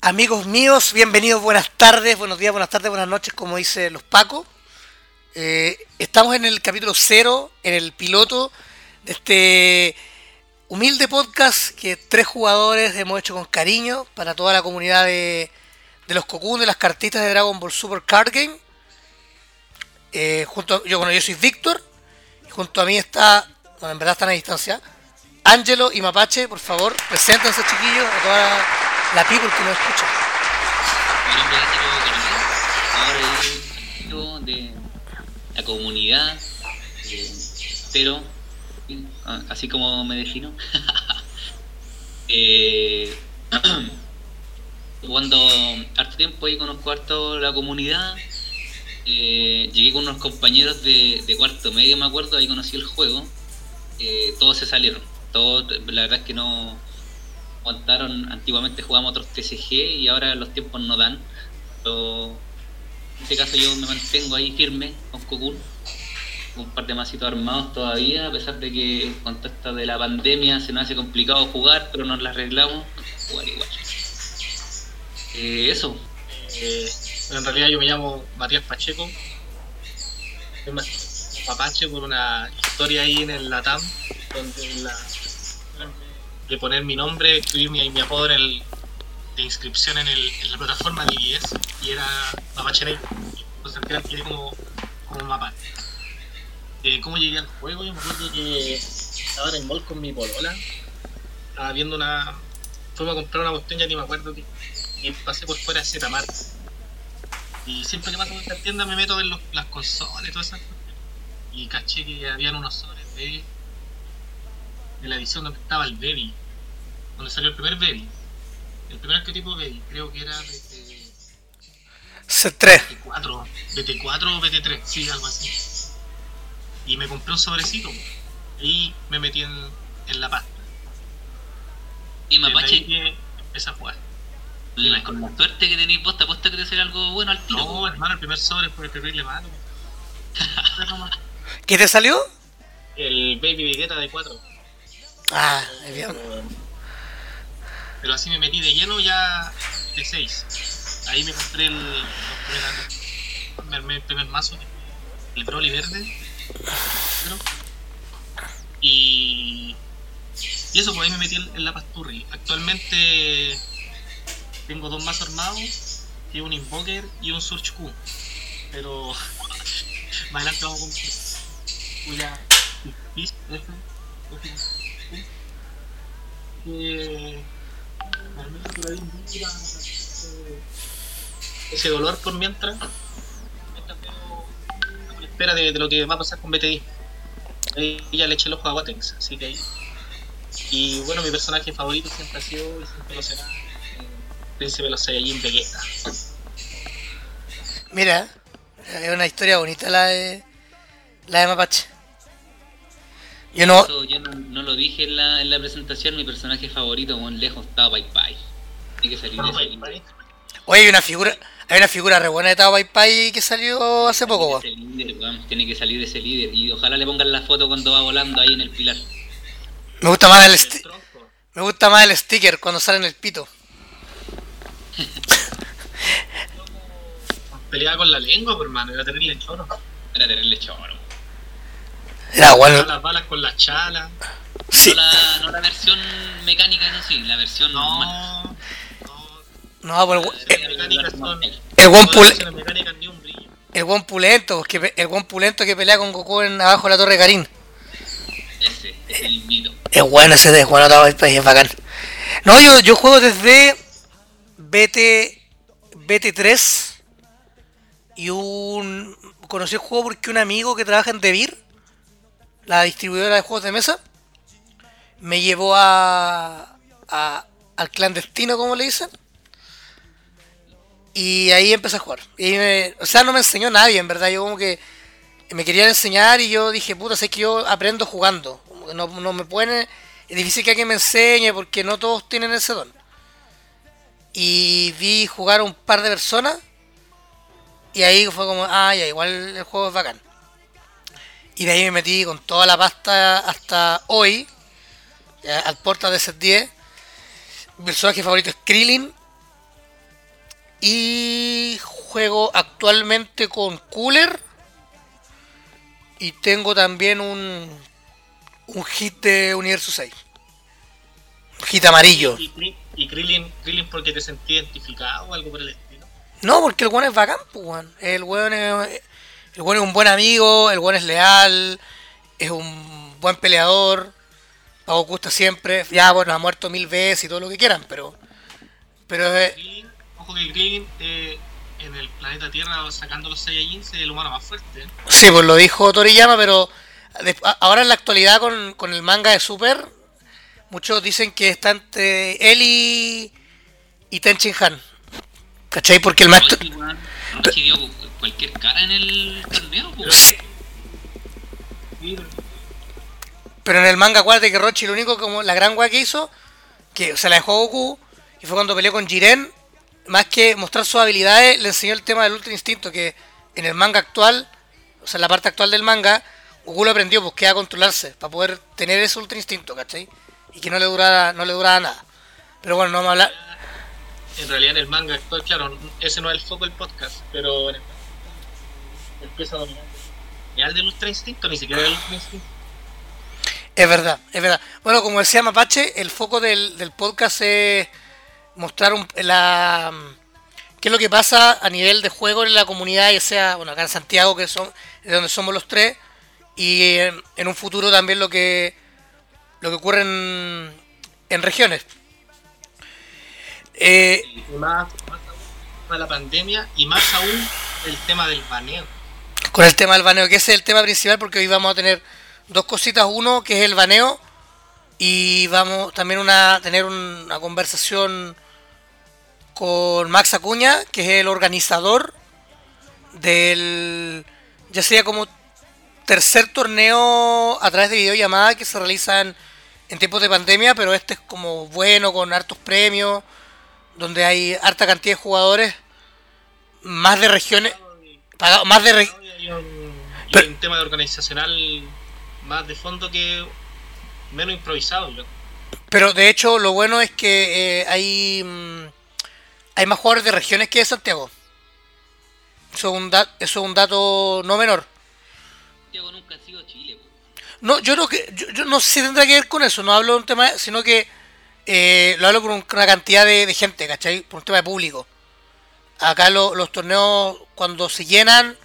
Amigos míos, bienvenidos, buenas tardes, buenos días, buenas tardes, buenas noches, como dice los Pacos. Eh, estamos en el capítulo cero, en el piloto de este humilde podcast que tres jugadores hemos hecho con cariño para toda la comunidad de, de los Cocoon, de las cartitas de Dragon Ball Super Card Game. Eh, yo, bueno, yo soy Víctor, y junto a mí está, bueno, en verdad están a distancia, Ángelo y Mapache, por favor, preséntense chiquillos a toda la people que nos escucha. Mi nombre es Calamero, ahora de la comunidad, eh, pero ah, así como me defino. eh, jugando harto tiempo ahí conozco harto la comunidad. Eh, llegué con unos compañeros de, de cuarto medio, me acuerdo, ahí conocí el juego. Eh, todos se salieron. Todos, la verdad es que no aguantaron. Antiguamente jugábamos otros TCG y ahora los tiempos no dan. Pero en este caso yo me mantengo ahí firme con Cocoon. Con un par de masitos armados todavía, a pesar de que con esto de la pandemia se nos hace complicado jugar, pero nos la arreglamos. Jugar igual. Eh, eso. Eh, en realidad yo me llamo Matías Pacheco. Soy ma- Mapache por una historia ahí en el Latam, donde la, de poner mi nombre, escribir mi, mi apodo en el, de inscripción en, el, en la plataforma de IES y era Mapache Negro. Entonces final quedé como, como Mapache. Eh, ¿Cómo llegué al juego? Yo me acuerdo que estaba en el mall con mi polola. Estaba viendo una. Fuimos a comprar una cuestión, ya ni me acuerdo qué. Y pasé por fuera de Zetamar. Y siempre que paso por esta tienda me meto ver los- las consolas y todas esas. Y caché que habían unos sobres de, de la edición donde estaba el Baby. Donde salió el primer Baby. El primer arquetipo Baby, creo que era BT, C3. BT4. BT4 o BT3, sí, algo así. Y me compré un sobrecito. Y me metí en, en la pasta. Y Mapache, que empecé a jugar. la- con la suerte que tenéis vos, te apuesto que te sale algo bueno al tiro. No, hermano, el primer sobre fue terrible malo. ¿Qué te salió? El Baby Vegeta de 4. Ah, es bien. Pero así me metí de lleno ya de 6. Ahí me compré el, me armé el primer mazo, el Broly verde. Y, y eso, pues ahí me metí en, la pasturri. Actualmente tengo dos mazos armados, que un Invoker y un Surge Q. Pero más adelante vamos con una Que realmente por ahí mira, ese dolor por mientras. Mientras veo a la espera de, lo que va a pasar con BTI ahí ya le eché el ojo a Watex así que ahí. Y bueno mi personaje favorito siempre ha sido y siempre lo será Príncipe de los Saiyajin Vegeta. Mira, es una historia bonita la de la de Mapache. Yo no, Eso yo no, no lo dije en la, en la presentación, mi personaje favorito, muy lejos, estaba Pai Pai. Tiene que salir de ese bye. oye, hay una figura, hay una figura re buena de Tao Pai Pai que salió hace poco, líder, Tiene que salir de ese líder. Y ojalá le pongan la foto cuando va volando ahí en el pilar. Me gusta más el El me gusta más el sticker cuando sale en el pito. peleaba con la lengua pues, hermano era terrible choro Era terrible choro. Era bueno. las balas con las chalas Sí. No, la, no la versión mecánica, eso sí, la versión normal. no no No, pero el, Las el, mecánicas son el no buen pulento, pues, que el buen pulento que pelea con Goku en abajo de la torre de Karin. Ese, es el mito. Es bueno ese de Juan Tao Pai Pai, es bacán. No, yo, yo juego desde BT, BT3 y un... Conocí el juego porque un amigo que trabaja en Devir, la distribuidora de juegos de mesa, me llevó a, al clandestino, como le dicen. Y ahí empecé a jugar. O sea, no me enseñó nadie, en verdad. Yo como que me querían enseñar y yo dije, puta, sé que yo aprendo jugando. No, no me pueden... Es difícil que alguien me enseñe porque no todos tienen ese don. Y vi jugar a un par de personas. Y ahí fue como, ah, ya, igual el juego es bacán. Y de ahí me metí con toda la pasta hasta hoy. al porta de set 10. Mi personaje favorito es Krillin. Y juego actualmente con Cooler. Y tengo también un, un hit de Universo 6. Un hit amarillo. ¿Y, y Krillin, Krillin porque te sentí identificado o algo por el estilo? No, porque el weón es bacán, pues, weón. El weón es, el weón es un buen amigo, el weón es leal, es un buen peleador. Pago gusta siempre. Ya, bueno, ha muerto mil veces y todo lo que quieran, pero. Pero eh, ojo que Krillin eh, en el planeta Tierra sacando los Saiyajins es el humano más fuerte. sí, pues lo dijo Toriyama, pero ahora en la actualidad con, con el manga de Super, muchos dicen que está entre él y, y Tenchin Han. ¿Cachai? Porque el maestro. Cualquier cara en el torneo, pues. Sí, Pero en el manga, acuérdate que Rochi lo único como la gran weá que hizo, que se la dejó Goku, y fue cuando peleó con Jiren, más que mostrar sus habilidades, le enseñó el tema del Ultra Instinto, que en el manga actual, o sea, en la parte actual del manga, Goku lo aprendió, pues que a controlarse, para poder tener ese Ultra Instinto, ¿cachai? Y que no le durara, no le durara nada. Pero bueno, no vamos a hablar. En realidad en el manga actual, claro, ese no es el foco del podcast, pero en el empieza a dominar. Ni al del Ultra Instinto, ni siquiera el Ultra Instinto. Es verdad, es verdad. Bueno, como decía Mapache, el foco del, del podcast es mostrar un- la, qué es lo que pasa a nivel de juego en la comunidad, ya sea, bueno, acá en Santiago, que son de donde somos los tres, y en, en un futuro también lo que lo que ocurre en, en regiones. Eh, Y más, más aún la pandemia y más aún el tema del baneo. Con el tema del baneo, que ese es el tema principal, porque hoy vamos a tener dos cositas. Uno, que es el baneo, y vamos también a tener una conversación con Max Acuña, que es el organizador del, ya sería como tercer torneo a través de videollamada que se realizan en tiempos de pandemia, pero este es como bueno, con hartos premios, donde hay harta cantidad de jugadores, más de regiones, más de re- Y hay un, y Pero- un tema de organizacional más de fondo que menos improvisado. yo. Pero de hecho, lo bueno es que eh, hay, mm, hay más jugadores de regiones que de Santiago. Eso es un, da- eso es un dato no menor. Santiago nunca ha sido Chile. No, yo creo que yo, yo no sé si tendrá que ver con eso. No hablo de un tema, sino que eh, lo hablo por un- una cantidad de, de gente, ¿cachai? Por un tema de público. Acá lo- los torneos, cuando se llenan,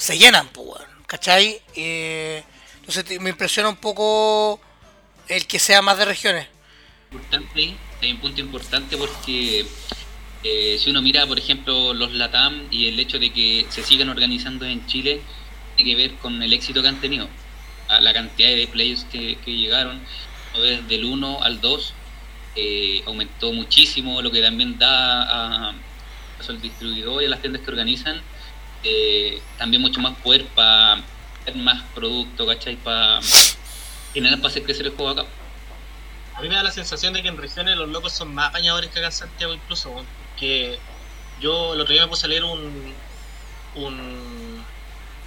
se llenan, pues, ¿cachai? Entonces me impresiona un poco el que sea más de regiones. importante hay un punto importante porque eh, si uno mira, por ejemplo, los LATAM y el hecho de que se sigan organizando en Chile, tiene que ver con el éxito que han tenido. La cantidad de players que, llegaron, desde el 1 al 2, eh, aumentó muchísimo, lo que también da a, a al distribuidor y a las tiendas que organizan, eh, también mucho más poder para más producto, ¿cachai? Para generar, para hacer crecer el juego acá. A mí me da la sensación de que en regiones los locos son más apañadores que acá en Santiago incluso, porque yo el otro día me puse a leer un, un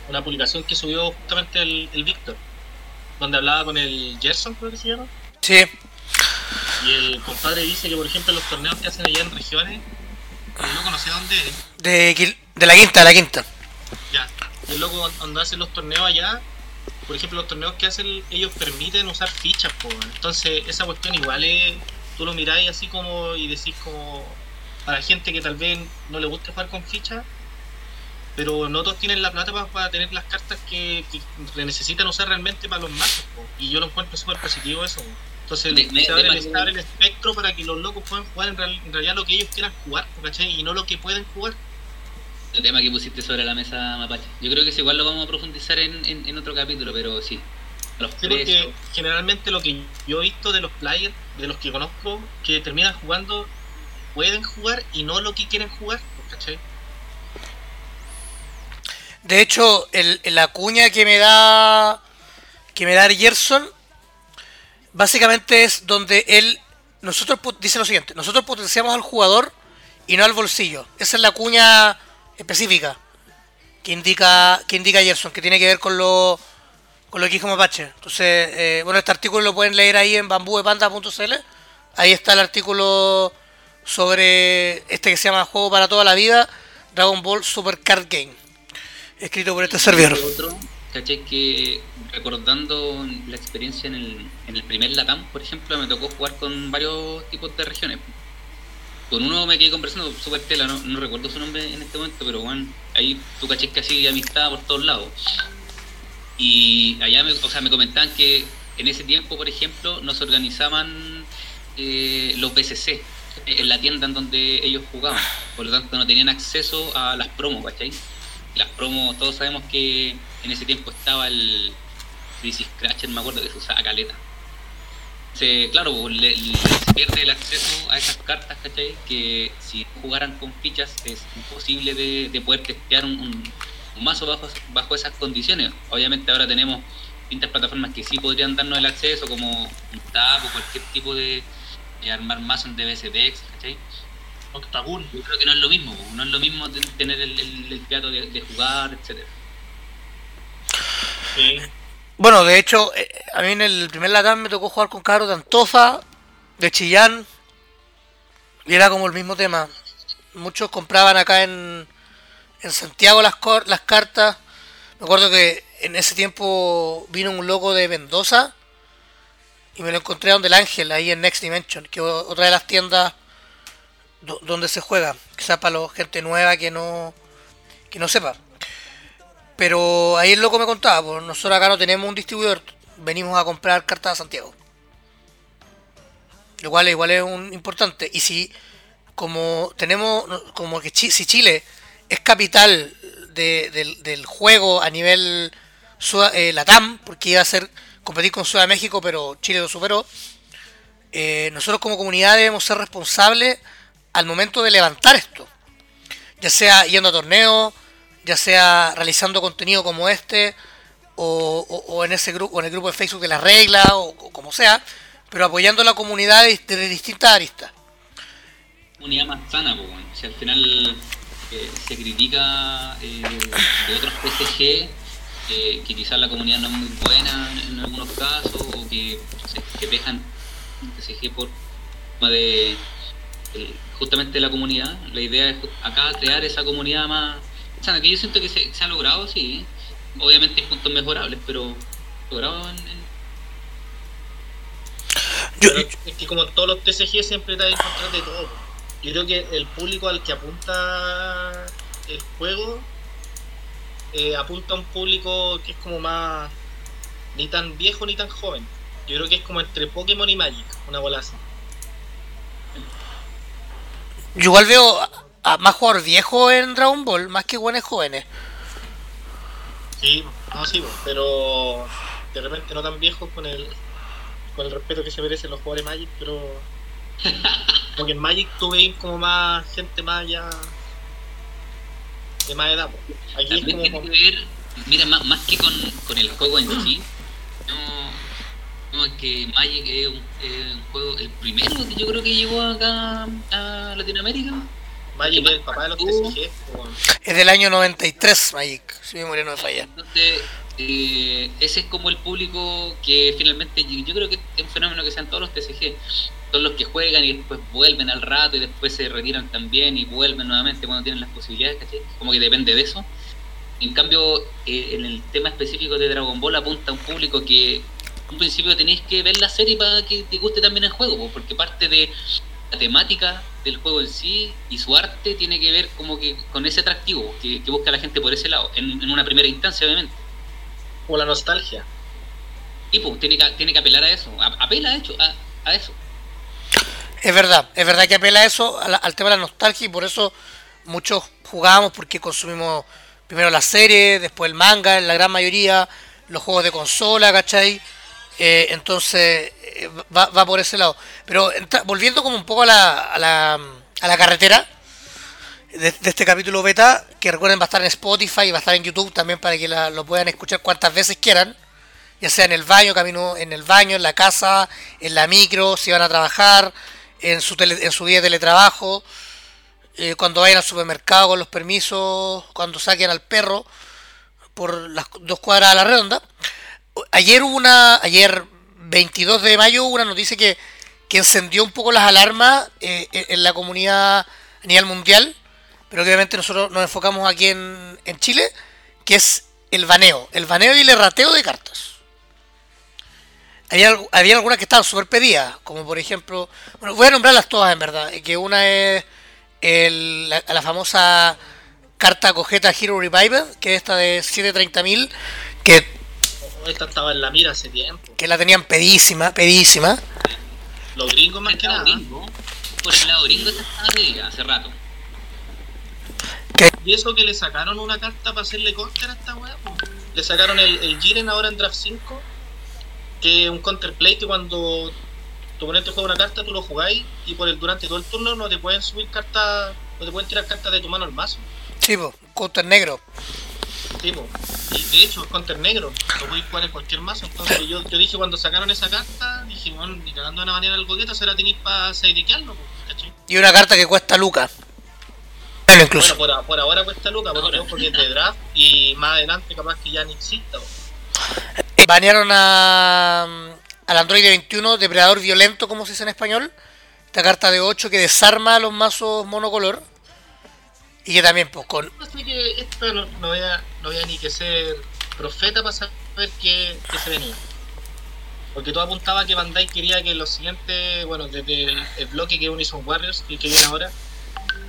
una publicación que subió justamente el, el Víctor, donde hablaba con el Gerson, creo que se llama, Sí, y el compadre dice que por ejemplo los torneos que hacen allá en regiones, el loco no sé dónde es, de, de la quinta, de la quinta. ya, el loco cuando hacen los torneos allá, por ejemplo los torneos que hacen ellos permiten usar fichas, po, weón. entonces esa cuestión igual es, tú lo miráis así como y decís como para gente que tal vez no le guste jugar con fichas, pero no todos tienen la plata para, para tener las cartas que, que necesitan usar realmente para los mazos, po. y yo lo encuentro súper positivo eso. po. Entonces De- se, abre el, espectro para que los locos puedan jugar en, real- en realidad lo que ellos quieran jugar, ¿cachai? Y no lo que pueden jugar. El tema que pusiste sobre la mesa, Mapache. Yo creo que eso igual lo vamos a profundizar en, en, en otro capítulo, pero sí. Los Sí, porque generalmente lo que yo he visto de los players, de los que conozco, que terminan jugando, pueden jugar y no lo que quieren jugar, ¿cachai? De hecho, el, la cuña que me da que me da Gerson básicamente es donde él nosotros dice lo siguiente, nosotros potenciamos al jugador y no al bolsillo. Esa es la cuña específica que indica que indica Gerson, que tiene que ver con lo con lo que dijo Mapache. Entonces, eh, bueno, este artículo lo pueden leer ahí en bambúepanda.cl. Ahí está el artículo sobre este que se llama Juego para toda la vida, Dragon Ball Super Card Game, escrito por este servidor. Otro, caché que recordando la experiencia en el, en el primer Latam, por ejemplo, me tocó jugar con varios tipos de regiones. Con uno me quedé conversando, Super Tela, no, no recuerdo su nombre en este momento, pero bueno, ahí tú caché que así amistad por todos lados. Y allá, me, o sea, me comentaban que en ese tiempo, por ejemplo, nos organizaban eh, los BCC en la tienda en donde ellos jugaban. Por lo tanto, no tenían acceso a las promos, ¿cachai? Las promos, todos sabemos que en ese tiempo estaba el Crisis Scratcher, me acuerdo que se usaba caleta. Se, claro, pues, le, le- se pierde el acceso a esas cartas, ¿cachai? Que si jugaran con fichas es imposible de, de poder testear un, un- un mazo bajo, bajo esas condiciones. Obviamente ahora tenemos distintas plataformas que sí podrían darnos el acceso, como un Tab o cualquier tipo de, de armar mazos en DBSDX, ¿cachai? Octagon. Yo creo que no es lo mismo, po. no es lo mismo tener el, el, el plato de, de jugar, etcétera. Sí. Bueno, de hecho, eh, a mí en el primer Latam me tocó jugar con cabros de Antofa, de Chillán, y era como el mismo tema. Muchos compraban acá en, en Santiago las, las cartas. Me acuerdo que en ese tiempo vino un loco de Mendoza y me lo encontré donde el Ángel, ahí en Next Dimension, que es otra de las tiendas do- donde se juega. Quizás para la gente nueva que no, que no sepa. Pero ahí el loco me contaba, pues nosotros acá no tenemos un distribuidor, venimos a comprar cartas a Santiago. Lo cual igual es un importante. Y si como tenemos, como que si Chile es capital de- del, del juego a nivel eh, Latam, porque iba a ser competir con Ciudad de México, pero Chile lo superó. eh, nosotros como comunidad debemos ser responsables al momento de levantar esto. Ya sea yendo a torneos, ya sea realizando contenido como este, o, en ese grupo, en el grupo de Facebook de las reglas, o, como sea, pero apoyando la comunidad desde de distintas aristas. Unidad más sana, pues, si al final eh, se critica eh, de otros PCG, eh, que quizás la comunidad no es muy buena en, algunos casos, o que, sé, que dejan PCG por de el- justamente la comunidad. La idea es acá crear esa comunidad más sana, que yo siento que se, se ha logrado, sí. Obviamente hay puntos mejorables, pero logrado en, en- Yo- Pero es que como todos los TCG siempre te encontrar de todo. Yo creo que el público al que apunta el juego eh, apunta a un público que es como más ni tan viejo ni tan joven. Yo creo que es como entre Pokémon y Magic, una bola así. yo igual veo a, más jugadores viejos en Dragon Ball, más que buenos jóvenes. Sí, no, sí, po, pero de repente no tan viejos con el con el respeto que se merecen los jugadores Magic, pero porque en Magic tú veis como más gente más ya de más edad. Aquí es También como tiene que ver, mira, más, más que con, con el juego en sí, no, no, es que Magic es un, es un juego, el primero que yo creo que llegó acá a Latinoamérica. Magic es el papá de los TCG. po. Es del año 93, Magic, si mi memoria no me falla. Entonces, eh, ese es como el público que finalmente, yo creo que es un fenómeno que sean todos los TCG. Son los que juegan y después vuelven al rato y después se retiran también y vuelven nuevamente cuando tienen las posibilidades, ¿cachai? Como que depende de eso. En cambio, eh, en el tema específico de Dragon Ball apunta a un público que en un principio tenéis que ver la serie para que te guste también el juego, po, porque parte de la temática del juego en sí y su arte tiene que ver como que con ese atractivo que, que busca la gente por ese lado, en, en una primera instancia obviamente. O la nostalgia. Y pues tiene que, tiene que apelar a eso, a- apela de hecho a, a eso. Es verdad, es verdad que apela a eso, a la- al tema de la nostalgia, y por eso muchos jugábamos porque consumimos primero la serie, después el manga, en la gran mayoría, los juegos de consola, ¿cachai? Eh, entonces eh, va, por ese lado. Pero entra- volviendo como un poco a la, a la, a la carretera de, de este capítulo beta, que recuerden va a estar en Spotify y va a estar en YouTube también para que la- lo puedan escuchar cuantas veces quieran ya sea en el baño, camino en el baño, en la casa, en la micro, si van a trabajar, en su, tele- en su día de teletrabajo, eh, cuando vayan al supermercado con los permisos, cuando saquen al perro por las dos cuadras a la redonda. Ayer hubo una, ayer 22 de mayo hubo una noticia que, que encendió un poco las alarmas eh, en la comunidad a nivel mundial, pero obviamente nosotros nos enfocamos aquí en, en Chile, que es el baneo, el baneo y el errateo de cartas. Había, había algunas que estaban súper pedidas, como por ejemplo, bueno, voy a nombrarlas todas en verdad, que una es el, la, la famosa carta cojeta Hero Revival, que es esta de 730.000, que... Esta estaba en la mira hace tiempo. Que la tenían pedísima, pedísima. Los gringos más que nada. Gringo, por el lado gringo estaba pedida hace rato. Que, Y eso que le sacaron una carta para hacerle counter a esta weá. Le sacaron el, el Jiren ahora en draft 5, que es un counterplay que cuando tu oponente juega una carta, tú lo jugáis y por el durante todo el turno no te pueden subir cartas, no te pueden tirar cartas de tu mano al mazo. sí, counter negro. Y de hecho es counter negro, lo podéis jugar en cualquier mazo. Entonces yo, yo dije cuando sacaron esa carta, dije, bueno, ni cagando de una manera el coqueto, se la tenéis para saidequearlo, po, ¿cachai? Y una carta que cuesta Lucas. Bueno, incluso. Bueno, por, por ahora cuesta Luca, porque, porque es de draft y más adelante capaz que ya ni exista. po. Banearon a, al Android 21, Depredador Violento, como se dice en español. Esta carta de 8 que desarma a los mazos monocolor. Y que también, pues, con. Así que esto no, no, voy a, no voy a ni que ser profeta para saber qué, qué se venía. Porque todo apuntaba a que Bandai quería que los siguientes, bueno, desde el, el bloque que es Unison Warriors, que, que viene ahora,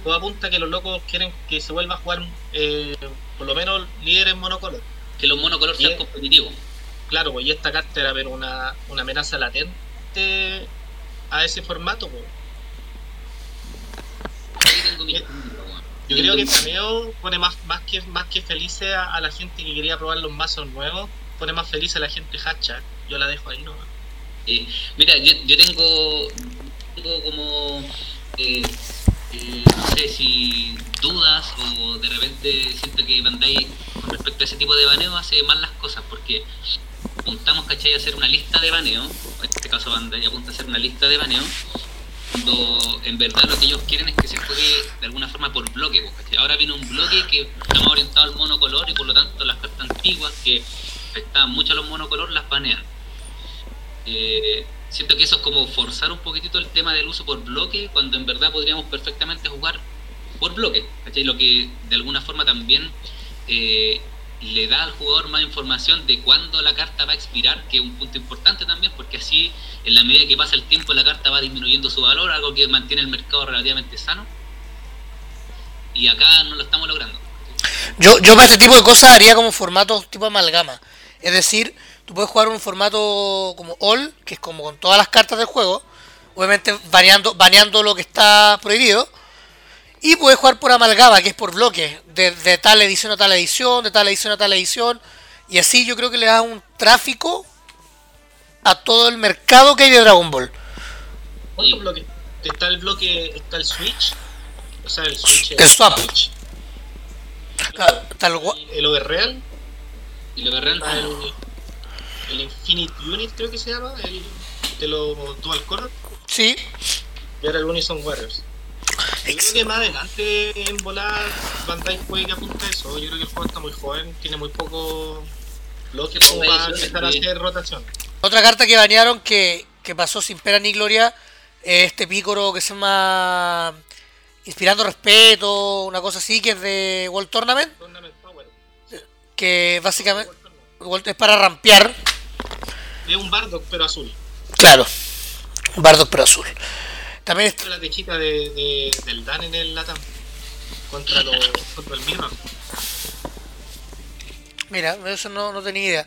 todo apunta a que los locos quieren que se vuelva a jugar eh, por lo menos líderes monocolor. Que los monocolor sean competitivos. Claro, pues y esta carta era ver una, una amenaza latente a ese formato. Pues. Ahí tengo mi Yo creo que Cameo pone más, más que más que felices a, a la gente que quería probar los mazos nuevos, pone más feliz a la gente hacha. Yo la dejo ahí no Eh, mira, yo, yo tengo, tengo como, eh, eh, no sé si dudas o de repente siento que Bandai con respecto a ese tipo de baneo hace mal las cosas porque apuntamos, ¿cachai? A hacer una lista de baneo, en este caso Bandai apunta a hacer una lista de baneo, cuando en verdad lo que ellos quieren es que se juegue de alguna forma por bloque, pues. Ahora viene un bloque que está más orientado al monocolor y por lo tanto las cartas antiguas que afectaban mucho a los monocolor las banean. Eh, siento que eso es como forzar un poquitito el tema del uso por bloque, cuando en verdad podríamos perfectamente jugar por bloque. Lo que de alguna forma también eh, le da al jugador más información de cuándo la carta va a expirar, que es un punto importante también, porque así en la medida que pasa el tiempo la carta va disminuyendo su valor, algo que mantiene el mercado relativamente sano. Y acá no lo estamos logrando. Yo, yo para este tipo de cosas haría como formato tipo amalgama. Es decir, tú puedes jugar un formato como All, que es como con todas las cartas del juego, obviamente baneando, baneando lo que está prohibido. Y puedes jugar por amalgama, que es por bloques, de, de tal edición a tal edición, de tal edición a tal edición. Y así yo creo que le da un tráfico a todo el mercado que hay de Dragon Ball. ¿Cuántos bloques? Está el bloque, está el Switch, o sea, el Switch, El swap. Switch, Claro, tal el, el Overreal, que realmente está el, el Infinite Unit creo que se llama, el de los Dual Color, Sí, y ahora el Unison Warriors. Yo creo que más adelante en volar Bandai puede que apunte a eso. Yo creo que el juego está muy joven, tiene muy poco bloque como Sí, para empezar a hacer rotación. Otra carta que banearon que, que pasó sin pena ni gloria es este pícoro que se llama Inspirando Respeto, una cosa así, que es de World Tournament, Tournament Power. que básicamente World- es para rampear, Es un Bardock pero azul. claro, un Bardock pero azul. También está, La techita de, de- del Dan en el Latam contra, los, contra el mira, eso no, no tenía idea.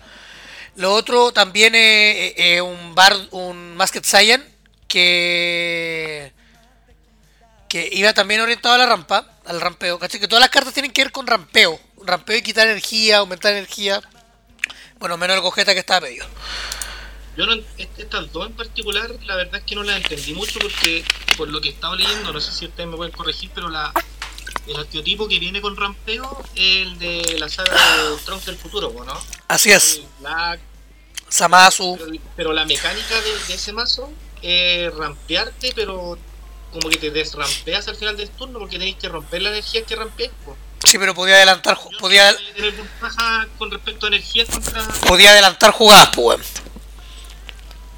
Lo otro también es, es un bar, un Masked Saiyan que que iba también orientado a la rampa, al rampeo. ¿cachai? Que todas las cartas tienen que ver con rampeo. Rampeo y quitar energía, aumentar energía. Bueno, menos el cojeta que estaba pedido. Yo no, est- estas dos en particular, la verdad es que no las entendí mucho porque por lo que estaba leyendo, no sé si ustedes me pueden corregir, pero la el arqueotipo que viene con rampeo es el de la saga de Trunks del futuro, ¿no? Así es. Black, Samasu. pero, pero la mecánica de, de ese mazo es rampearte, pero como que te desrampeas al final del turno porque tenéis que romper la energía que rampeáis. po. Sí, pero podía adelantar, Yo podía, tener ventaja con respecto a energía contra. podía adelantar jugadas, pues.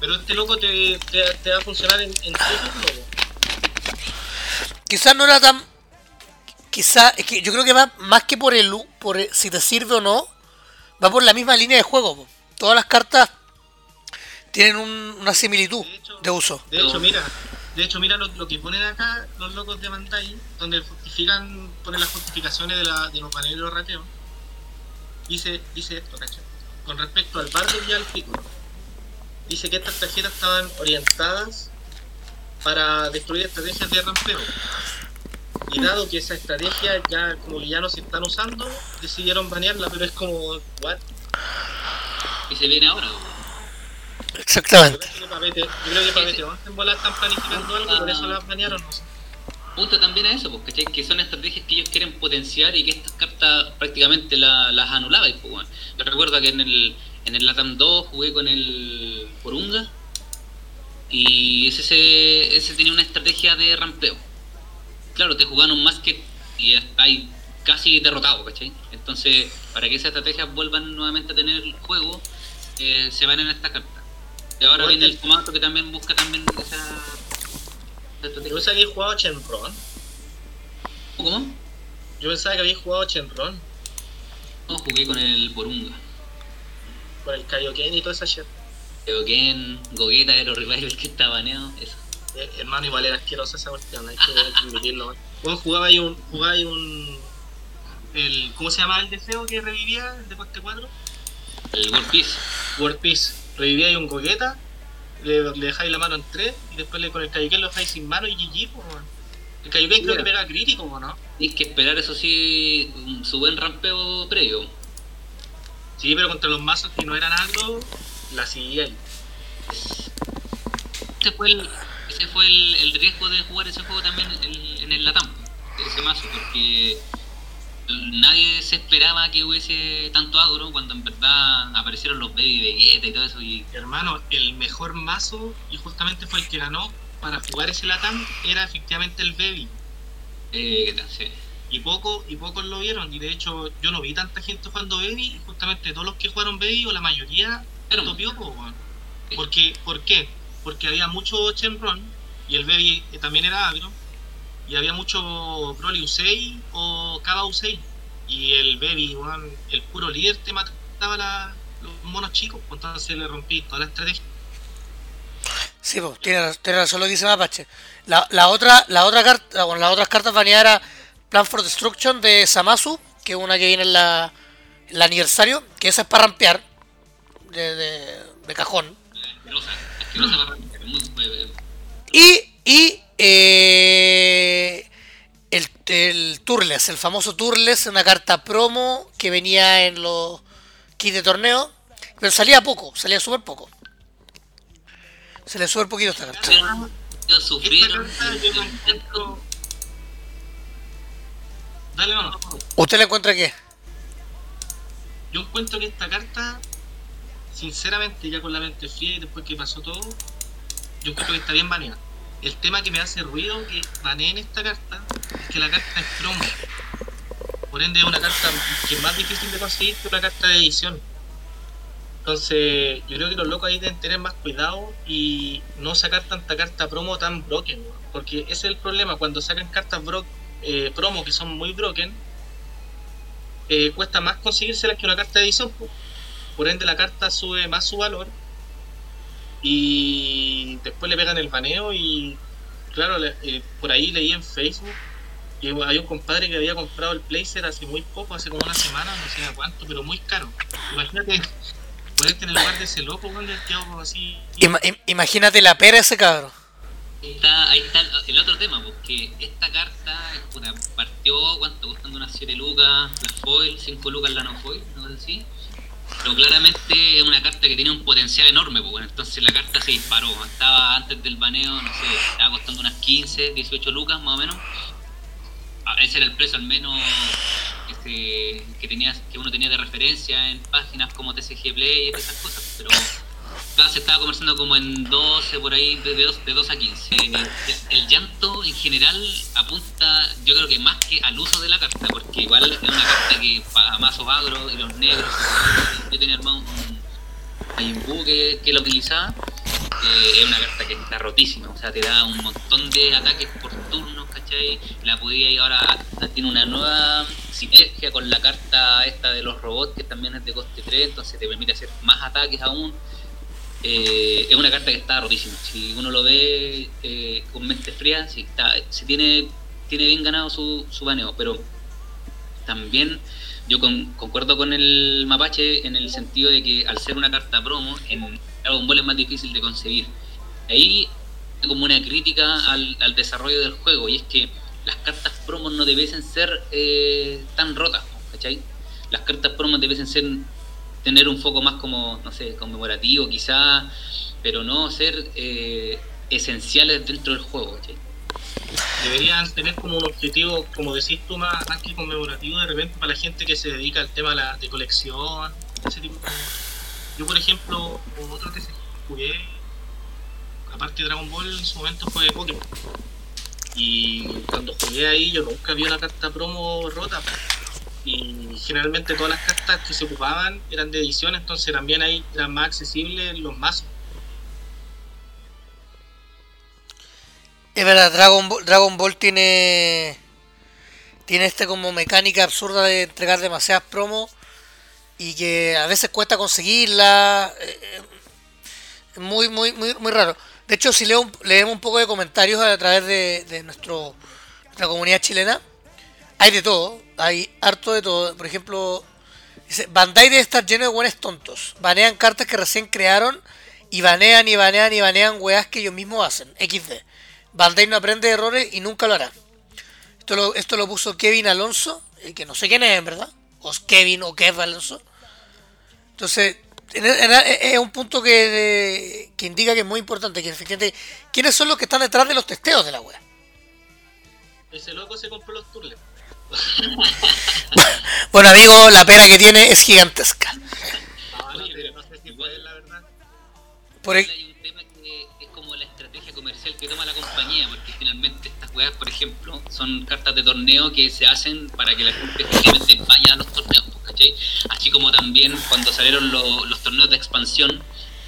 Pero este loco te, te, te va a funcionar en, en turno. Quizás no era tan. Quizás, es que yo creo que va más que por el, por el- si te sirve o no, va por la misma línea de juego. po. Todas las cartas tienen un- una similitud De hecho- de uso. De hecho, mira, de hecho, mira lo, lo que ponen acá los locos de Bandai, donde justifican, ponen las justificaciones de, la, de los paneles de los rateos. Dice, dice esto, ¿cachai? Con respecto al bardo y al pico. Dice que estas tarjetas estaban orientadas para destruir estrategias de rampeo. Y dado que esa estrategia ya como que ya no se están usando, decidieron banearla, pero es como, what? Y se viene ahora. Exactamente. yo creo que para BT11 en bola están planificando algo, por eso las banearon, no sé. Punto también a eso, ¿cachai? Que son estrategias que ellos quieren potenciar y que estas cartas prácticamente la- las anulabais, pues, weón. Yo recuerdo que en el, en el Latam 2 jugué con el Porunga y ese, ese, ese tenía una estrategia de rampeo. Claro, te jugaban un Masked y estáis casi derrotado, ¿cachai? Entonces, para que esas estrategias vuelvan nuevamente a tener el juego, eh, se van en esta carta. Y ahora viene el formato que también busca también esa, esa Yo estrategia. pensaba que había jugado Shenron. ¿Cómo? Yo pensaba que había jugado Shenron No, jugué con el Porunga. Con el Kaioken y toda esa shit. Eugen, Gogeta, Aero Revival que está baneado. Eso. Eh, hermano, igual era asquerosa esa cuestión, hay que, admitirlo. Vos jugaba ahí un. Jugaba ahí un el, ¿Cómo se llama el deseo que revivía el de coste 4? El World Peace. World Peace. Revivía ahí un Gogeta, le, le dejáis la mano en 3 y después le, con el Kaioken lo dejáis sin mano y GG, pues. El Kaioken creo que pega crítico, ¿o ¿no? Tienes que esperar, eso sí, su buen rampeo previo. Sí, pero contra los mazos que no eran algo, la seguía ahí. Ese fue el, ese fue el, el riesgo de jugar ese juego también el- en el Latam, ese mazo, porque nadie se esperaba que hubiese tanto agro cuando en verdad aparecieron los Baby Vegeta y todo eso. Y Hermano, el mejor mazo, y justamente fue el que ganó para jugar ese Latam, era efectivamente el Baby. eh, ¿qué tal? Sí. Y poco, y pocos lo vieron, y de hecho yo no vi tanta gente jugando Baby, y justamente todos los que jugaron Baby, o la mayoría, Pero- topió, po, weón. Porque, ¿Por qué? Porque había mucho Shenron, y el Baby eh, también era agro, y había mucho Broly Usei o Kaba Usei. Y el Baby, weón, el puro líder te mataba la- los monos chicos, pues entonces le rompí toda la estrategia. Sí, pues, tiene, tiene razón lo que dice Mapache. La, la otra, la otra carta, bueno, las otras cartas baneadas era Plan for Destruction de Samasu, que es una que viene en la, en el aniversario, que esa es para rampear de, de, de cajón. Y, y eh, el, el Turles, el famoso Turles, una carta promo que venía en los kits de torneo, pero salía poco, salía súper poco. Se le súper poquito esta carta. ellos Esta sufrieron carta el- yo la el- encuentro... Dale. ¿Usted le encuentra qué? Yo encuentro que esta carta, sinceramente, ya con la mente fría y después que pasó todo, yo encuentro que está bien baneada. El tema que me hace ruido que baneen esta carta es que la carta es promo. Por ende, es una carta que es más difícil de conseguir que una carta de edición. Entonces, yo creo que los locos ahí deben tener más cuidado y no sacar tanta carta promo tan broken. Porque ese es el problema, cuando sacan cartas bro- eh, promo que son muy broken, eh, cuesta más conseguírselas que una carta de edición. po. Por ende, la carta sube más su valor. Y después le pegan el baneo. Y claro, eh, por ahí leí en Facebook que hay un compadre que había comprado el Placer hace muy poco, hace como una semana, no sé cuánto, pero muy caro. Imagínate ponerte en el lugar de ese loco, del que hago así. Ima- im- imagínate la pera ese cabro. Está, ahí está el, otro tema, porque esta carta partió, ¿cuánto? Costando unas 7 lucas, la foil, 5 lucas la no foil, no sé así. Pero claramente es una carta que tiene un potencial enorme, pues bueno, entonces la carta se disparó. Estaba antes del baneo, no sé, estaba costando unas 15, 18 lucas más o menos. Ah, Ese era el precio al menos que, se- que, tenía, que uno tenía de referencia en páginas como TCG Play y esas cosas, pero se estaba conversando como en 12 por ahí, de, de, 2, de 2 a 15. Eh, El, el llanto en general apunta, yo creo que más que al uso de la carta, porque igual es una carta que para mazos agro y los negros, yo tenía armado un Majin Buu que, que la utilizaba, eh, es una carta que está rotísima, o sea, te da un montón de ataques por turnos, ¿cachai? La podía ir ahora, tiene una nueva sinergia con la carta esta de los robots, que también es de coste 3, entonces te permite hacer más ataques aún. Eh, es una carta que está rotísima. Si uno lo ve eh, con mente fría, si, está, si tiene, tiene bien ganado su, su baneo, pero también yo concuerdo con el mapache en el sentido de que al ser una carta promo, en Dragon Ball es más difícil de conseguir. Ahí como una crítica al, desarrollo del juego, y es que las cartas promos no debiesen ser eh, tan rotas, ¿cachai? Las cartas promos debiesen ser tener un foco más como, no sé, conmemorativo quizá, pero no ser eh, esenciales dentro del juego, deberían tener como un objetivo, como decís tú, más, que conmemorativo de repente para la gente que se dedica al tema de, colección, ese tipo Yo, por ejemplo, otro que jugué, aparte de Dragon Ball, en su momento fue Pokémon. Y cuando jugué ahí, yo nunca vi una carta promo rota. Y generalmente todas las cartas que se ocupaban eran de edición, entonces también ahí eran más accesibles los mazos. Es verdad, Dragon Ball, Dragon Ball tiene tiene este como mecánica absurda de entregar demasiadas promos y que a veces cuesta conseguirla. Eh, eh, muy, muy, muy, muy raro. De hecho, si leo, leemos un poco de comentarios a través de, de nuestro, nuestra comunidad chilena, hay de todo, hay harto de todo. Por ejemplo, dice, Bandai debe estar lleno de buenos tontos. Banean cartas que recién crearon y banean y banean y banean weas que ellos mismos hacen. XD. Bandai no aprende de errores y nunca lo hará. Esto lo, esto lo puso Kevin Alonso, eh, que no sé quién es, verdad. O es Kevin o Kev Alonso. Entonces, es un punto que, que indica que es muy importante. Que ¿quiénes son los que están detrás de los testeos de la web? Ese loco se compró los turles. bueno, amigo, la pena que tiene es gigantesca. No, no, no sé si puede, la verdad. Por el que toma la compañía, porque finalmente estas weas, por ejemplo, son cartas de torneo que se hacen para que la gente efectivamente vaya a los torneos, ¿cachai? Así como también cuando salieron los torneos de expansión,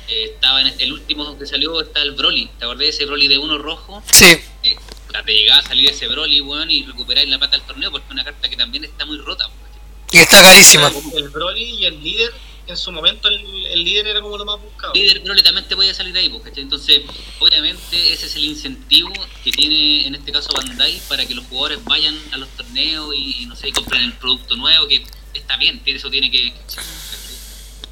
eh, estaba en el último que salió, está el Broly, ¿te acordás de ese Broly de uno rojo? Sí. Eh, te llegaba a salir ese Broly, weón, y recuperáis la pata del torneo, porque es una carta que también está muy rota, Y está carísima. El Broly y el líder en su momento el, líder era como lo más buscado. El líder probablemente te puede salir ahí, pues, Entonces, obviamente ese es el incentivo que tiene en este caso Bandai para que los jugadores vayan a los torneos y, no sé, y compren el producto nuevo, que está bien, eso tiene que...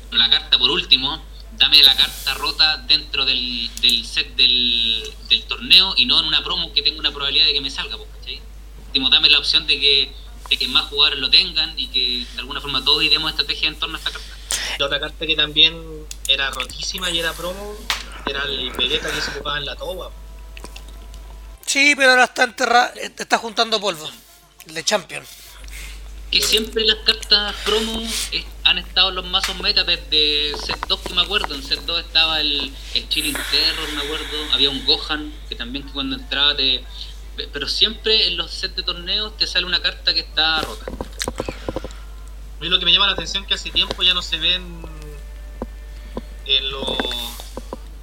Pero la carta, por último, dame la carta rota dentro del, set del, torneo y no en una promo que tenga una probabilidad de que me salga, pues, ¿cachai? Último, dame la opción de que, de que más jugadores lo tengan y que de alguna forma todos iremos estrategia en torno a esta carta. La otra carta que también era rotísima y era promo era el Vegeta que se ocupaba en la toba. Sí, pero ahora está enterrado, está juntando polvo. El de Champion. Que siempre las cartas promo han estado en los mazos meta desde set 2 que me acuerdo. En set 2 estaba el, el Chilling Terror, me acuerdo. Había un Gohan que también que cuando entraba te. Pero siempre en los sets de torneos te sale una carta que está rota. A mí lo que me llama la atención es que hace tiempo ya no se ven en los...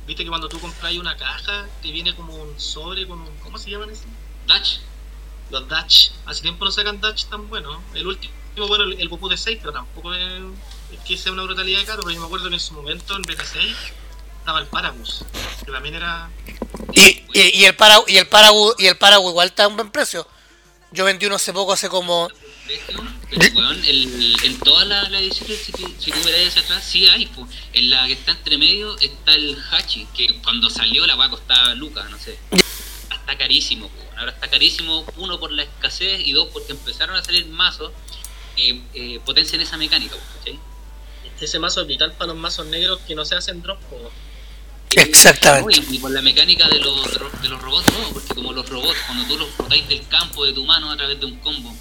Viste que cuando tú compras una caja que viene como un sobre con un... ¿Cómo se llaman esos? Dutch. Los Dutch. Hace tiempo no sacan Dutch tan buenos. El último, bueno, el, Goku de 6, pero tampoco es, que sea una brutalidad de caro, pero yo me acuerdo que en su momento en BT6 estaba el Paragus, que también era... Y, y, el Paragus y el Paragus y el Paragus igual está a un buen precio. Yo vendí uno hace poco, hace como pero, weón, en todas las la ediciones, si, si tú miras hacia atrás, sí hay, pues. En la que está entre medio está el Hachi, que cuando salió la weá costaba lucas, no sé. Está carísimo, Ahora está carísimo, uno por la escasez y dos porque empezaron a salir mazos que eh, potencian esa mecánica, ¿cachai? Ese mazo es vital para los mazos negros que no se hacen drop, Exactamente. y, por la mecánica de los, de los robots, no, porque como los robots, cuando tú los rotáis del campo de tu mano a través de un combo,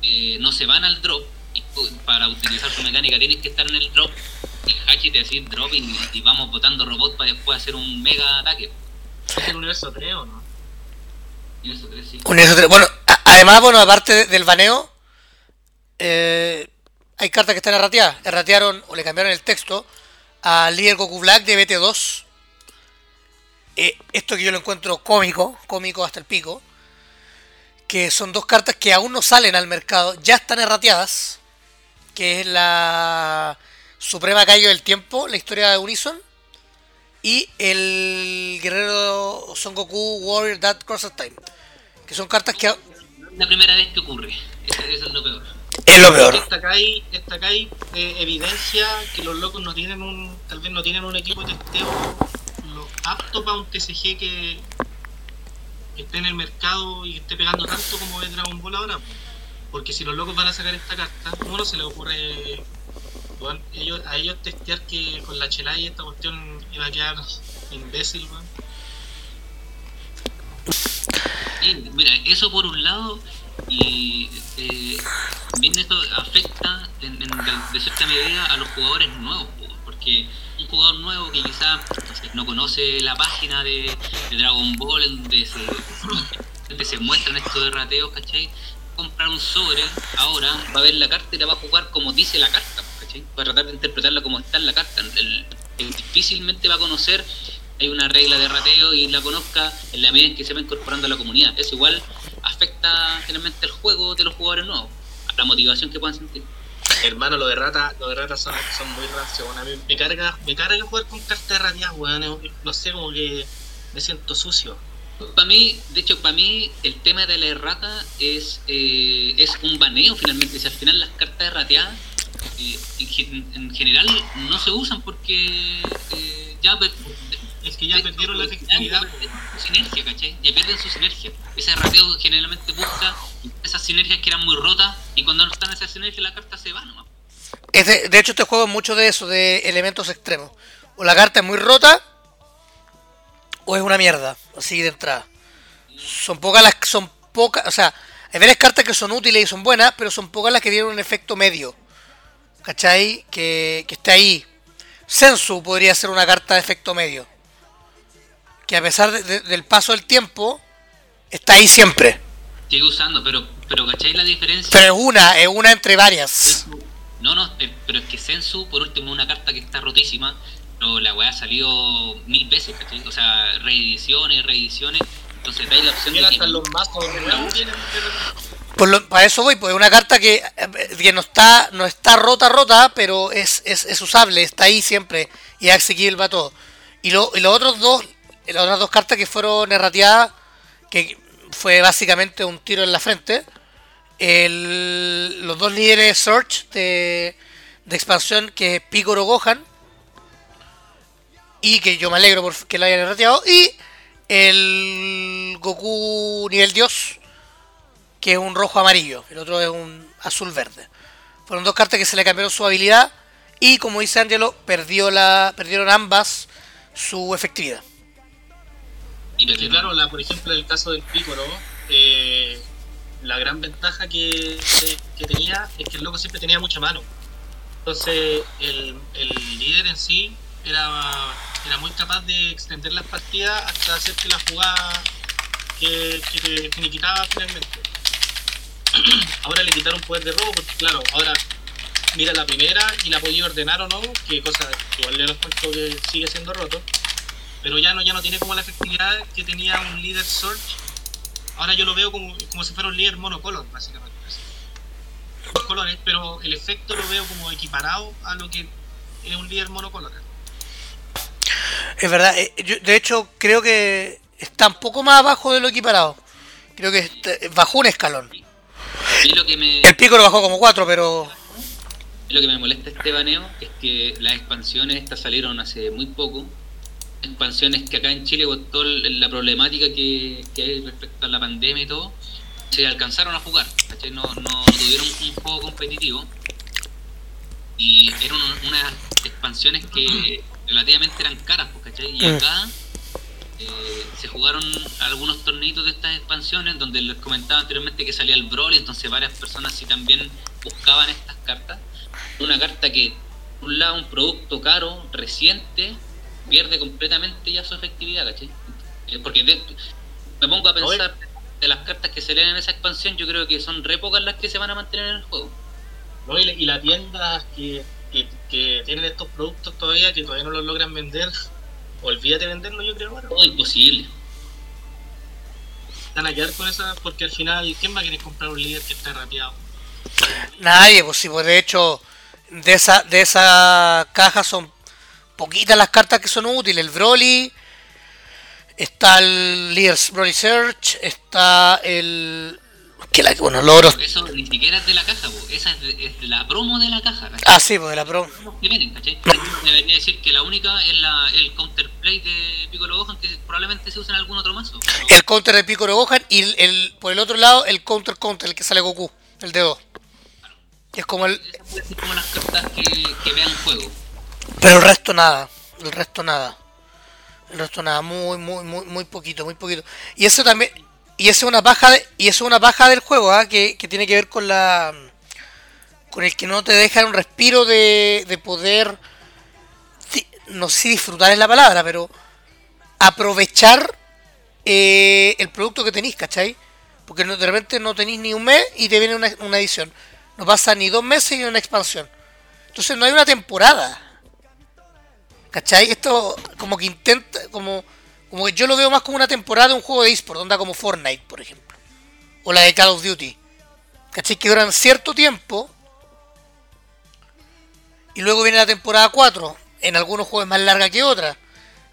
eh, no se van al drop y para utilizar su mecánica tienes que estar en el drop y Hachi te decir drop y, vamos botando robot para después hacer un mega ataque. ¿Es el universo 3 o no? Universo 3, sí. Universo 3. Bueno, además, bueno, aparte del baneo, eh, hay cartas que están errateadas. Erratearon o le cambiaron el texto al líder Goku Black de BT2. eh, esto que yo lo encuentro cómico, cómico hasta el pico, que son dos cartas que aún no salen al mercado, ya están errateadas, que es la Suprema Calle del Tiempo, la historia de Unison, y el Guerrero Son Goku Warrior That Crosses Time, que son cartas que... La primera vez que ocurre, eso, eso es lo peor. Es lo peor. Esta CAI, esta eh, evidencia que los locos no tienen un, tal vez no tienen un equipo de testeo lo apto para un TCG que, que esté en el mercado y que esté pegando tanto como es Dragon Ball ahora. Porque si los locos van a sacar esta carta, uno se le ocurre ellos, a ellos testear que con la chela y esta cuestión iba a quedar imbécil, weón. Mira, eso por un lado, y eh, también esto afecta en, en- de, cierta medida a los jugadores nuevos, po, porque un jugador nuevo que quizás no conoce la página de, Dragon Ball, donde se, donde se muestran estos derrateos, ¿cachai? Comprar un sobre, ahora va a ver la carta y la va a jugar como dice la carta, ¿cachai? Va a tratar de interpretarla como está en la carta. El- el difícilmente va a conocer hay una regla de rateo y la conozca en la medida en que se va incorporando a la comunidad. Eso igual afecta generalmente el juego de los jugadores nuevos, a la motivación que puedan sentir. Hermano, lo de rata, lo de rata son, son muy rancios, mí me carga, me carga jugar con cartas de rateadas, weón. No sé, como que me siento sucio. Para mí, de hecho, para mí el tema de la errata es, eh, es un baneo finalmente. Si al final las cartas rateadas eh, en, gen- en general no se usan porque eh, ya per- Es que ya perdieron la efectividad. Ya pierden su sinergia, ¿cachai? Ya pierden su sinergia. Ese rateo generalmente busca esas sinergias que eran muy rotas y cuando no están esas sinergias la carta se va nomás. Es de, de hecho, este juego es mucho de eso, de elementos extremos. O la carta es muy rota, o es una mierda, así de entrada. Son pocas las que son pocas, o sea, hay varias cartas que son útiles y son buenas, pero son pocas las que tienen un efecto medio. ¿Cachai? Que, que esté ahí. Sensu podría ser una carta de efecto medio. Que a pesar de- de- del paso del tiempo, está ahí siempre. Sigue usando, pero, pero ¿cachai la diferencia? Pero es una, es una entre varias. No, no, pero es que Sensu, por último, es una carta que está rotísima, pero la weá ha salido mil veces, ¿cachai? O sea, reediciones, reediciones, entonces dais la opción de que... hasta los mazos Por lo- para eso voy, pues es una carta que, eh, que no está no está rota, rota, pero es, es, es usable, está ahí siempre y es asequible para todo. Y, lo, y los otros dos, las otras dos cartas que fueron errateadas, que fue básicamente un tiro en la frente, el- los dos líderes Search de, de expansión, que es Picoro Gohan, y que yo me alegro por que lo hayan errateado, y el Goku nivel Dios, que es un rojo amarillo, el otro es un azul verde. Fueron dos cartas que se le cambiaron su habilidad y como dice Angelo, perdió la, perdieron ambas su efectividad. y Es que perdieron. claro, la, por ejemplo, en el caso del Piccolo, eh, la gran ventaja que, tenía es que el loco siempre tenía mucha mano. Entonces, el, el líder en sí era, era muy capaz de extender las partidas hasta hacer que la jugada que, que te finalmente. Ahora le quitaron poder de robo, porque claro, ahora mira la primera y la podía ordenar o no, que cosa que igual le los cuento que sigue siendo roto pero ya no, ya no tiene como la efectividad que tenía un líder Search. Ahora yo lo veo como, como si fuera un líder monocolor, básicamente. Dos colores, pero el efecto lo veo como equiparado a lo que es un líder monocolor. Es verdad, eh, yo, de hecho creo que está un poco más abajo de lo equiparado. Creo que este- bajó un escalón. Lo que me... El pico lo bajó como 4, pero Lo que me molesta este baneo es que las expansiones estas salieron hace muy poco. Expansiones que acá en Chile, con toda la problemática que, que hay respecto a la pandemia y todo, se alcanzaron a jugar. No, no, no tuvieron un juego competitivo. Y eran una- unas expansiones que relativamente eran caras, pues, ¿cachai? Y Mm. Eh, se jugaron algunos torneitos de estas expansiones donde les comentaba anteriormente que salía el Brawl, entonces varias personas sí también buscaban estas cartas. Una carta que, por un lado, un producto caro, reciente, pierde completamente ya su efectividad, ¿cachai? Eh, Porque de- me pongo a pensar de las cartas que se leen en esa expansión, yo creo que son re pocas las que se van a mantener en el juego. ¿no? Y, y las tiendas que, que, que tienen estos productos todavía, que todavía no los logran vender, olvídate de venderlo, yo creo ahora. Oh, imposible. Están a quedar con esa, porque al final, ¿quién va a querer comprar un líder que está rapeado? Nadie, pues sí, pues de hecho, de esa, de esa caja son poquitas las cartas que son útiles. El Broly, está el Leaders Broly Search, está el. Que la, bueno, logros. Eso ni siquiera es de la caja, po. esa es de, es de la promo de la caja. ¿cachai? Ah, sí, pues de la pro. que vienen. Debería decir que la única es la, el counterplay de Piccolo Gohan que probablemente se usa en algún otro mazo. pero- El counter de Piccolo Gohan y el, el- por el otro lado el counter counter, el que sale Goku, el de 2. Que es como el. Esas ser como las cartas que, que vean juego. Pero el resto nada. El resto nada. El resto nada. Muy, muy, muy, muy poquito, muy poquito. Y eso también. Y eso es una baja de, y es una baja del juego, ¿ah? que, tiene que ver con la. con el que no te deja un respiro de, de poder. No sé si disfrutar es la palabra, pero aprovechar eh, el producto que tenéis, ¿cachai? Porque de repente no tenéis ni un mes y te viene una, una edición. No pasa ni dos meses y una expansión. Entonces no hay una temporada. ¿Cachai? Esto como que intenta, como, como que yo lo veo más como una temporada de un juego de eSport, onda como Fortnite, por ejemplo. O la de Call of Duty. ¿Cachai? Que duran cierto tiempo. Y luego viene la temporada 4. En algunos juegos es más larga que otra.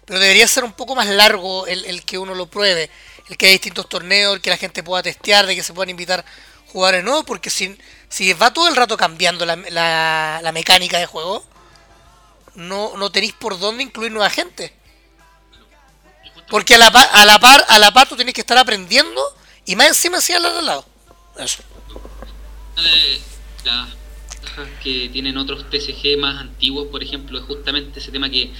Pero debería ser un poco más largo el, que uno lo pruebe. El que haya distintos torneos, el que la gente pueda testear, de que se puedan invitar jugadores nuevos. Porque si, si va todo el rato cambiando la, la, la mecánica de juego, no, no tenéis por dónde incluir nueva gente. Porque a la, par, a la par, a la par tú tenés que estar aprendiendo y más encima así al otro lado. Eso. De las que tienen otros TCG más antiguos, por ejemplo, es justamente ese tema que,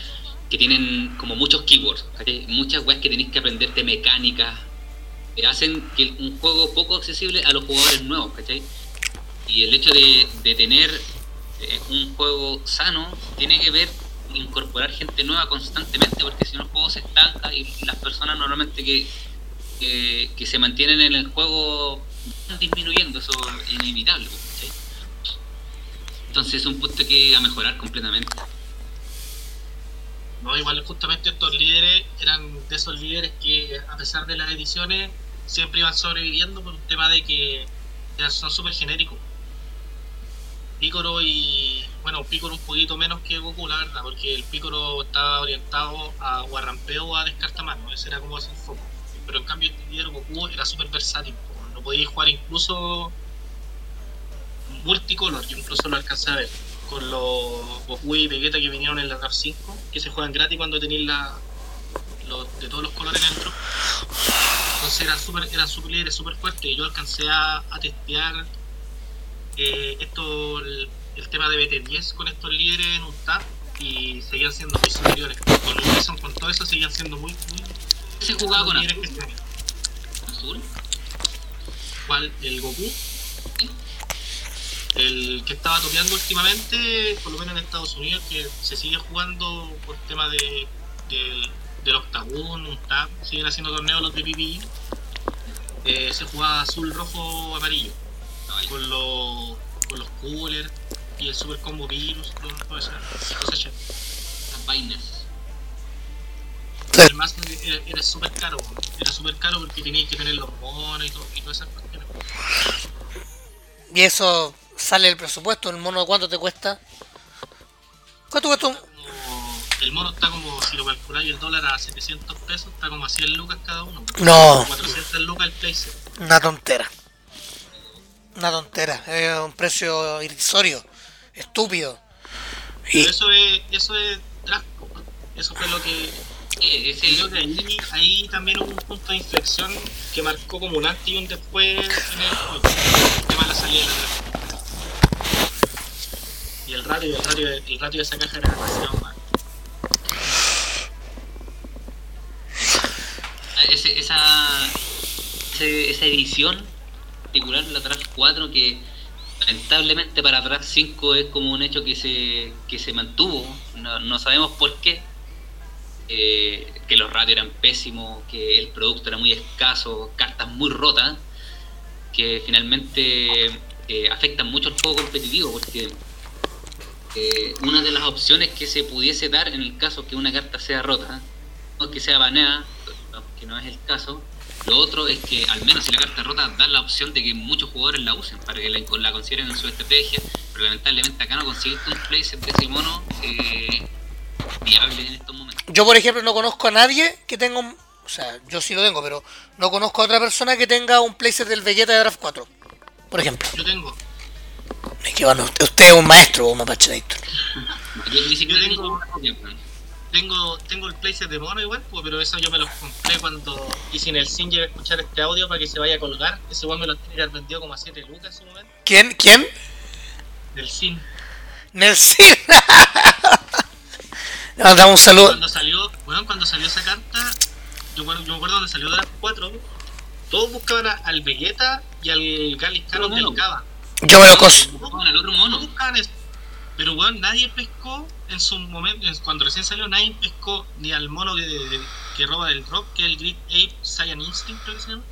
que tienen como muchos keywords, ¿cachai? muchas weas que tenéis que aprenderte mecánicas, que hacen que un juego poco accesible a los jugadores nuevos, ¿cachai? Y el hecho de, de tener eh, un juego sano tiene que ver incorporar gente nueva constantemente, porque si no el juego se estanca y las personas normalmente que, que, se mantienen en el juego van disminuyendo, eso es inevitable. Entonces es un punto que a mejorar completamente. No, igual justamente estos líderes eran de esos líderes que a pesar de las ediciones siempre iban sobreviviendo por un tema de que son súper genéricos. Picoro y bueno, Picoro un poquito menos que Goku, la verdad, porque el Picoro estaba orientado a guarrampeo o a descartamano, ese era como ese enfoque. Pero en cambio el líder Goku era súper versátil, no podía jugar incluso multicolor, yo incluso lo alcancé a ver con los Goku y Vegeta que vinieron en la RAF 5, que se juegan gratis cuando tenéis la, de todos los colores dentro. Entonces eran super, eran super líderes, súper fuertes. Y yo alcancé a, a testear eh, esto, el, el tema de BT10 con estos líderes en un tab y seguían siendo muy superiores. Con Wilson, con todo eso, seguían siendo muy, muy Se jugaba con azul. azul. ¿Cuál? El Goku. El que estaba topeando últimamente, por lo menos en Estados Unidos, que se sigue jugando por tema de, del, del Octagon, un tab, siguen haciendo torneos los de PPI. Eh, se jugaba azul, rojo, amarillo, con los, con los coolers y el super combo virus, todo, todo eso, cosas chéveres. Las vainas. El mazo era, era súper caro, era súper caro porque tenías que tener los monos y, todo, y todas esas cuestiones. Y eso sale el presupuesto. ¿El mono cuánto te cuesta? ¿Cuánto cuesta un- como- el mono está como, si lo calculáis el dólar a 700 pesos, está como a 100 lucas cada uno. No, 400 lucas el playset. una tontera. Una tontera. Es un precio irrisorio. Estúpido. Y, Pero eso es, eso es drástico. Eso fue lo que. Eh, es y Creo el, que ahí, ahí también hubo un punto de inflexión que marcó como un antes y un después en el. El tema de la salida de la gráfica. Y el ratio, el ratio, el ratio de esa caja era demasiado malo. ese- esa, ese- esa edición particular, la Draft 4, que lamentablemente para Draft 5 es como un hecho que se, que se mantuvo, no, no sabemos por qué, eh, que los ratios eran pésimos, que el producto era muy escaso, cartas muy rotas, que finalmente eh, afectan mucho al juego competitivo, porque eh, una de las opciones que se pudiese dar en el caso que una carta sea rota que sea baneada, que no es el caso. Lo otro es que, al menos si la carta rota, da la opción de que muchos jugadores la usen para que la, la consideren en su estrategia. Pero lamentablemente acá no conseguiste un playset de ese mono eh, viable en estos momentos. Yo, por ejemplo, no conozco a nadie que tenga un. O sea, yo sí lo tengo, pero no conozco a otra persona que tenga un playset del Vegeta de Draft 4. Por ejemplo. Yo tengo. Es que bueno, usted, usted es un maestro, o Mapache. Yo ni siquiera Yo tengo tengo- weón. Tengo, el playset de mono igual, pues, pero eso yo me lo compré cuando y sin el sin a escuchar este audio para que se vaya a colgar. Ese igual me lo tiene que haber vendido como a 7 lucas en su momento. ¿Quién? ¿Quién? Del sin. Nelson. Le mandamos un saludo. Cuando salió, bueno, cuando salió esa carta, yo, me- yo me acuerdo cuando salió Draft 4, todos buscaban a- al Vegeta y al Galis Canon Pero del Cava. Yo me lo cons Buscaban al otro Todos mono. buscaban eso. Pero bueno, nadie pescó en su momento, en- cuando recién salió, nadie pescó ni al mono que, que roba del drop, que es el Grid Ape Saiyan Instinct, creo que se llama.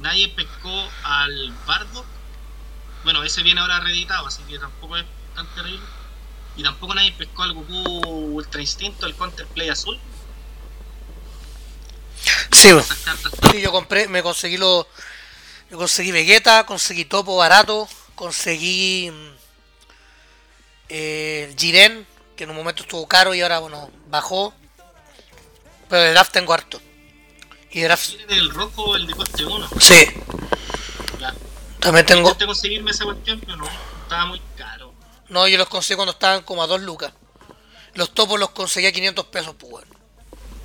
Nadie pescó al Bardock. Bueno, ese viene ahora reeditado, así que tampoco es tan terrible. Y tampoco nadie pescó al Goku Ultra Instinto, el Counterplay azul. Sí, cartas Sí, yo compré, me conseguí los. Yo conseguí Vegeta, conseguí Topo barato, conseguí. mm, eh, Jiren, que en un momento estuvo caro y ahora, bueno, bajó. Pero de draft tengo harto. Y de draft, el rojo el de coste 1. sí, Ya. también tengo. Intenté conseguirme esa cuestión, pero no, estaba muy caro. No, yo los conseguí cuando estaban como a 2 lucas. Los topos los conseguí a 500 pesos, pues bueno.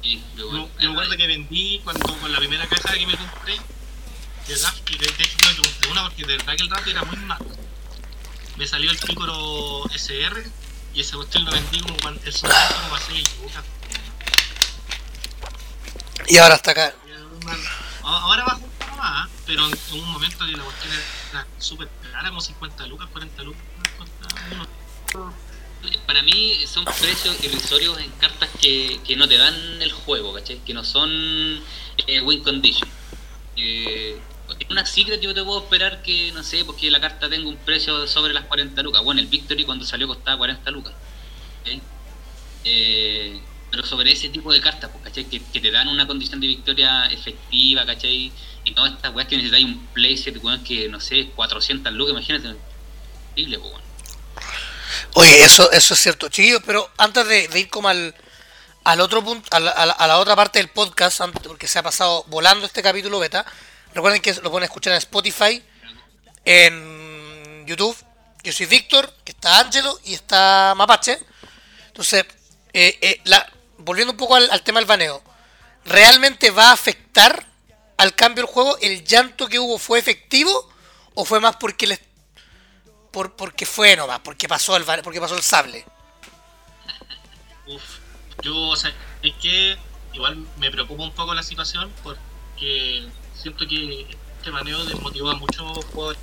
Sí, Yo, yo me acuerdo que vendí cuando con la primera caja que me compré de Draft, y de, hecho no me compré una porque de verdad que el Draft era muy malo. Me salió el Picoro SR y ese cuestión lo vendí como cuando el momento como a 6 lucas. Y ahora hasta acá. Ahora baja un poco más, ¿eh? pero en, un momento que la cuestión era súper cara, como 50 lucas, 40 lucas. Para mí son precios irrisorios en cartas que, que no te dan el juego, ¿cachai? Que no son eh, win condition. Eh, en una secret yo te puedo esperar que, no sé, porque la carta tenga un precio sobre las 40 lucas. Bueno, el Victory cuando salió costaba 40 lucas. Eh, pero sobre ese tipo de cartas, pues, ¿cachai? Que, te dan una condición de victoria efectiva, ¿cachai? Y todas estas weas que necesitáis un playset, weón, que, no sé, 400 lucas, imagínate. Increíble, pues, weón. Oye, eso, eso es cierto, chiquillos, pero antes de, ir como al, al otro punto, a la, a la- otra parte del podcast, porque se ha pasado volando este capítulo beta, recuerden que lo pueden escuchar en Spotify, en YouTube. Yo soy Víctor, que está Ángelo y está Mapache. Entonces, eh, eh, volviendo un poco al, tema del baneo, ¿realmente va a afectar al cambio del juego? ¿El llanto que hubo fue efectivo o fue más porque les por, porque fue nomás, porque pasó el porque pasó el sable. Uf, yo, o sea, es que igual me preocupa un poco la situación porque siento que este baneo desmotivó a muchos jugadores.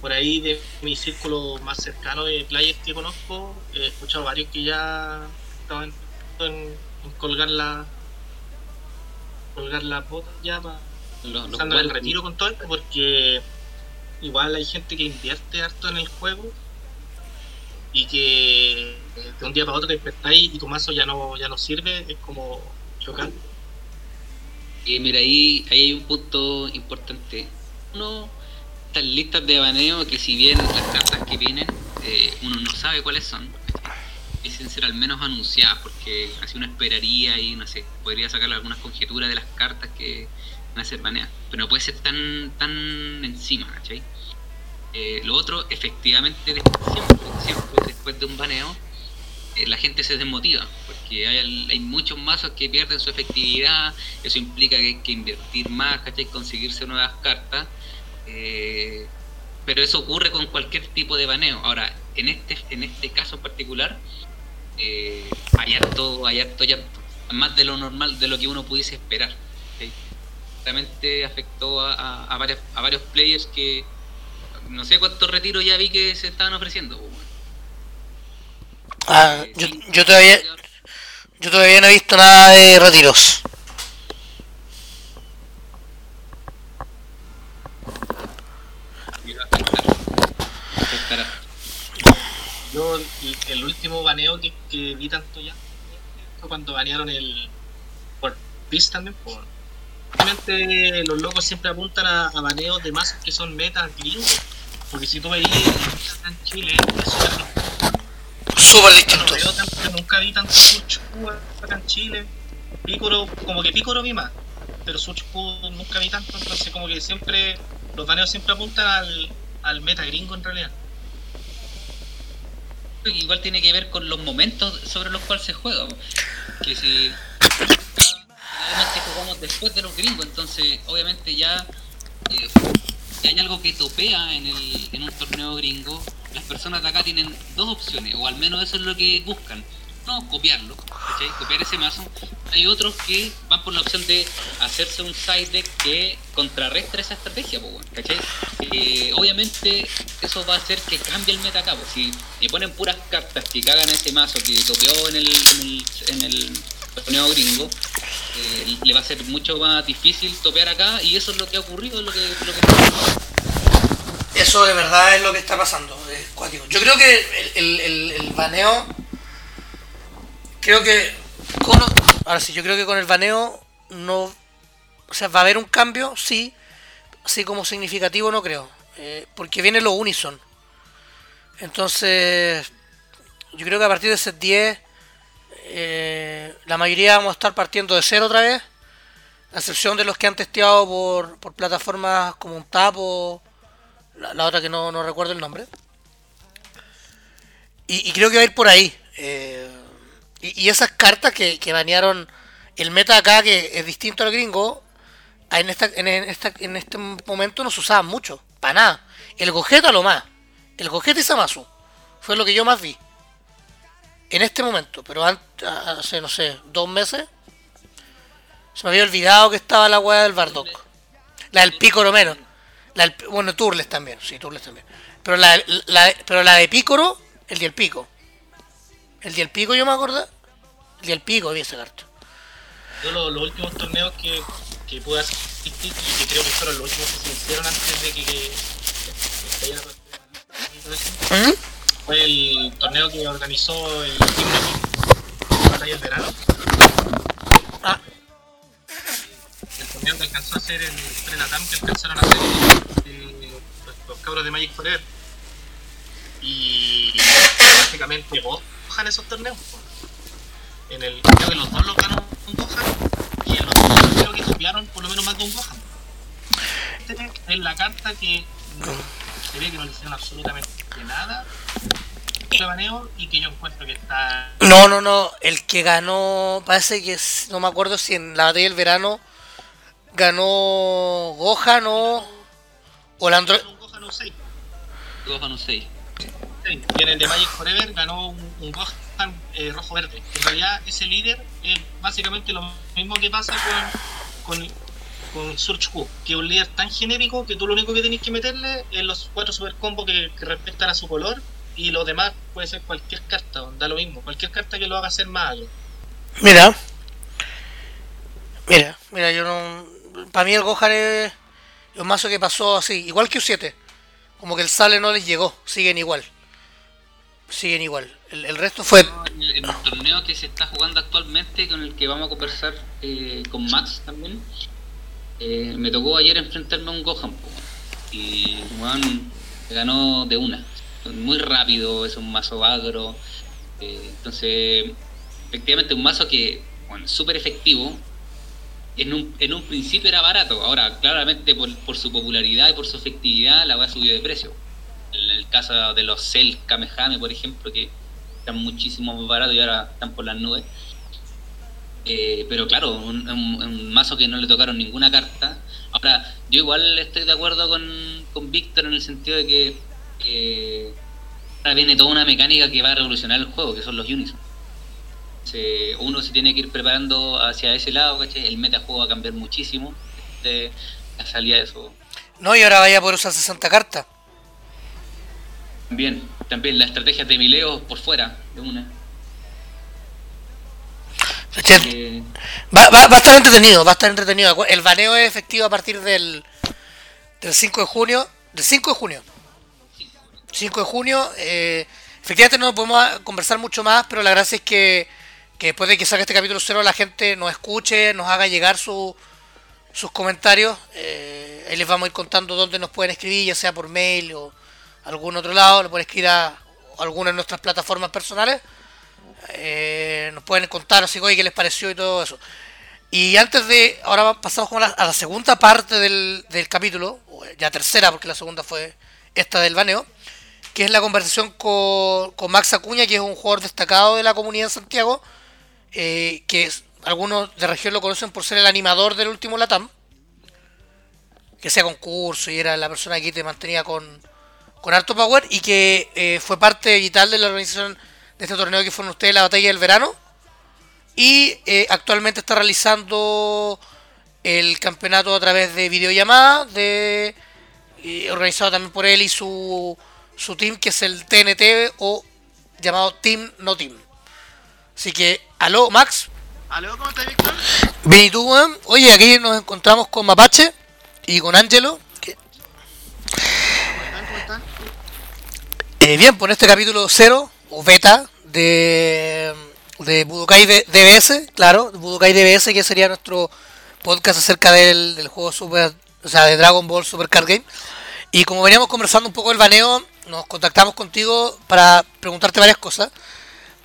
Por ahí de mi círculo más cercano de players que conozco, he escuchado varios que ya estaban en, en colgar la colgar las botas ya para Los- los el retiro con todo esto porque igual hay gente que invierte harto en el juego y que eh, de un día para otro te despertáis y tu mazo ya no ya no sirve es como chocante Y mira, ahí, hay un punto importante. Uno, estas listas de baneo que si bien las cartas que vienen, eh, uno no sabe cuáles son, dicen ser al menos anunciadas, porque así uno esperaría y no sé, podría sacar algunas conjeturas de las cartas que van a ser baneadas. Pero no puede ser tan, tan encima, ¿cachai? Eh, lo otro, efectivamente, siempre, después de un baneo, eh, la gente se desmotiva, porque hay, hay muchos mazos que pierden su efectividad, eso implica que hay que invertir más, ¿cachai? Conseguirse nuevas cartas, eh, pero eso ocurre con cualquier tipo de baneo. Ahora, en este, en este caso en particular, eh, hay harto, hay harto más de lo normal, de lo que uno pudiese esperar. Realmente afectó a, a- a a varios players que no sé cuántos retiros ya vi que se estaban ofreciendo. pues. Ah, yo, yo todavía yo todavía no he visto nada de retiros. yo el, último baneo que, vi tanto ya fue cuando banearon el Peace también, pues. Obviamente los locos siempre apuntan a, baneos de mazos que son metas gringos. Porque si tú veías en Chile, es súper Súper no distintos. veo tanto, nunca vi tanto Surge acá en Chile. Picoro, como que Picoro vi más, pero Surge nunca vi tanto, entonces como que siempre, los baneos siempre apuntan al, al meta gringo en realidad. Igual tiene que ver con los momentos sobre los cuales se juega. Que si generalmente jugamos después de los gringos, entonces obviamente ya eh, hay algo que topea en, el, en un torneo gringo, las personas de acá tienen dos opciones, o al menos eso es lo que buscan. No, copiarlo, ¿cachai? Copiar ese mazo. Hay otros que van por la opción de hacerse un side deck que contrarrestre esa estrategia, ¿cachai? Eh, obviamente eso va a hacer que cambie el meta acá. Si me ponen puras cartas que cagan ese mazo que topeó en el, en el, en torneo gringo, eh, le va a ser mucho más difícil topear acá y eso es lo que ha ocurrido, lo que, lo que Eso de verdad es lo que está pasando. Yo creo que el, el, el- baneo. Creo que. Con, ahora sí, yo creo que con el baneo no. O sea, va a haber un cambio, sí. Así como significativo, no creo. eh, porque viene lo Unison. Entonces. Yo creo que a partir de set 10. eh, la mayoría vamos a estar partiendo de cero otra vez. A excepción de los que han testeado por, por plataformas como un Tapo la, otra que no, no recuerdo el nombre. Y, creo que va a ir por ahí. eh, y, esas cartas que, que banearon el meta acá, que es distinto al gringo, en, esta, en, esta, en este momento no se usaban mucho. Para nada. El Gogeta lo más. El Gogeta y Samasu. Fue lo que yo más vi. En este momento. Pero antes, hace, no sé, dos meses. Se me había olvidado que estaba la weá del Bardock. La del Picoro menos. La bueno, Turles también, sí, Turles también. Pero la, la- pero la de Pícoro, el del Pico. El del Pico yo me acuerdo. El del Pico vi esa carta. Yo lo- los últimos torneos que, que pude asistir y que creo que fueron los últimos que se hicieron antes de que, que, que estallara todo este- ¿Mm? fue el torneo que organizó el Team Batalla del Verano. Ah, torneo que alcanzó a hacer el Prenatam que alcanzaron a hacer eh, los, los cabros de Magic Forever. Y básicamente Gohan esos torneos. En el, creo que los dos los ganó un Gohan y en los dos creo que copiaron por lo menos más de un Gohan. Este es la carta que se ve que no le hicieron absolutamente nada baneo y que yo encuentro que está no, no, no. El que ganó, parece que es- no me acuerdo si en la batalla del verano ganó Gohan o. O un Gohan o 6. Gohan no sé. Sí, y en el de Magic Forever ganó un, un Gohan eh, rojo-verde. En realidad, ese líder es básicamente lo mismo que pasa con, con, con Surge Q, que es un líder tan genérico que tú lo único que tenés que meterle es los cuatro super combos que, que respetan a su color y los demás puede ser cualquier carta, da lo mismo, cualquier carta que lo haga ser más. Mira. Mira, mira, yo no. Para mí el Gohan es un mazo que pasó así, igual que U7. Como que el sale no les llegó, siguen igual. Siguen igual. El, el resto fue. En el, torneo que se está jugando actualmente, con el que vamos a conversar eh, con Max también, eh, me tocó ayer enfrentarme a un Gohan. y Juan ganó de una. Muy rápido, es un mazo agro. eh, entonces, efectivamente, un mazo que, bueno, súper efectivo. En un, en un principio era barato, ahora claramente por, por su popularidad y por su efectividad la va a subir de precio. En el caso de los Cell Kamehame, por ejemplo, que están muchísimo más baratos y ahora están por las nubes. Eh, pero claro, un mazo que no le tocaron ninguna carta. Ahora, yo igual estoy de acuerdo con, con Víctor en el sentido de que eh, ahora viene toda una mecánica que va a revolucionar el juego, que son los Unison. Se- uno se tiene que ir preparando hacia ese lado, ¿cachai? El metajuego va a cambiar muchísimo. De la salida de eso. No, y ahora vaya a poder usar 60 cartas. También, también la estrategia de Mileo por fuera de una. Eh, Va, va- va a estar entretenido, va a estar entretenido. El baneo es efectivo a partir del, del 5 de junio. Del 5 de junio. 5 de junio. eh, efectivamente no podemos conversar mucho más, pero la gracia es que que después de que saque este capítulo cero la gente nos escuche, nos haga llegar su, sus comentarios. Eh, ahí les vamos a ir contando dónde nos pueden escribir, ya sea por mail o algún otro lado. Le pueden escribir a alguna de nuestras plataformas personales. Eh, nos pueden contar así, oye, qué les pareció y todo eso. Y antes de, ahora pasamos a la, a la segunda parte del, del, capítulo, ya tercera, porque la segunda fue esta del baneo, que es la conversación con, con Max Acuña, que es un jugador destacado de la comunidad de Santiago, eh, que algunos de región lo conocen por ser el animador del último Latam, que hacía concurso y era la persona que te mantenía con, con alto power y que eh, fue parte vital de la organización de este torneo que fueron ustedes la batalla del verano. Y eh, actualmente está realizando el campeonato a través de videollamada de organizado también por él y su, su team que es el TNT o llamado Team No Team así que aló Max aló ¿cómo estás Víctor? bien y tú oye aquí nos encontramos con Mapache y con Angelo que... ¿Cómo están? ¿Cómo están? Eh, bien en este capítulo cero o beta de de Budokai DBS, claro, Budokai DBS, que sería nuestro podcast acerca del, del, juego Super, o sea, de Dragon Ball Super Card Game. Y como veníamos conversando un poco del baneo, nos contactamos contigo para preguntarte varias cosas.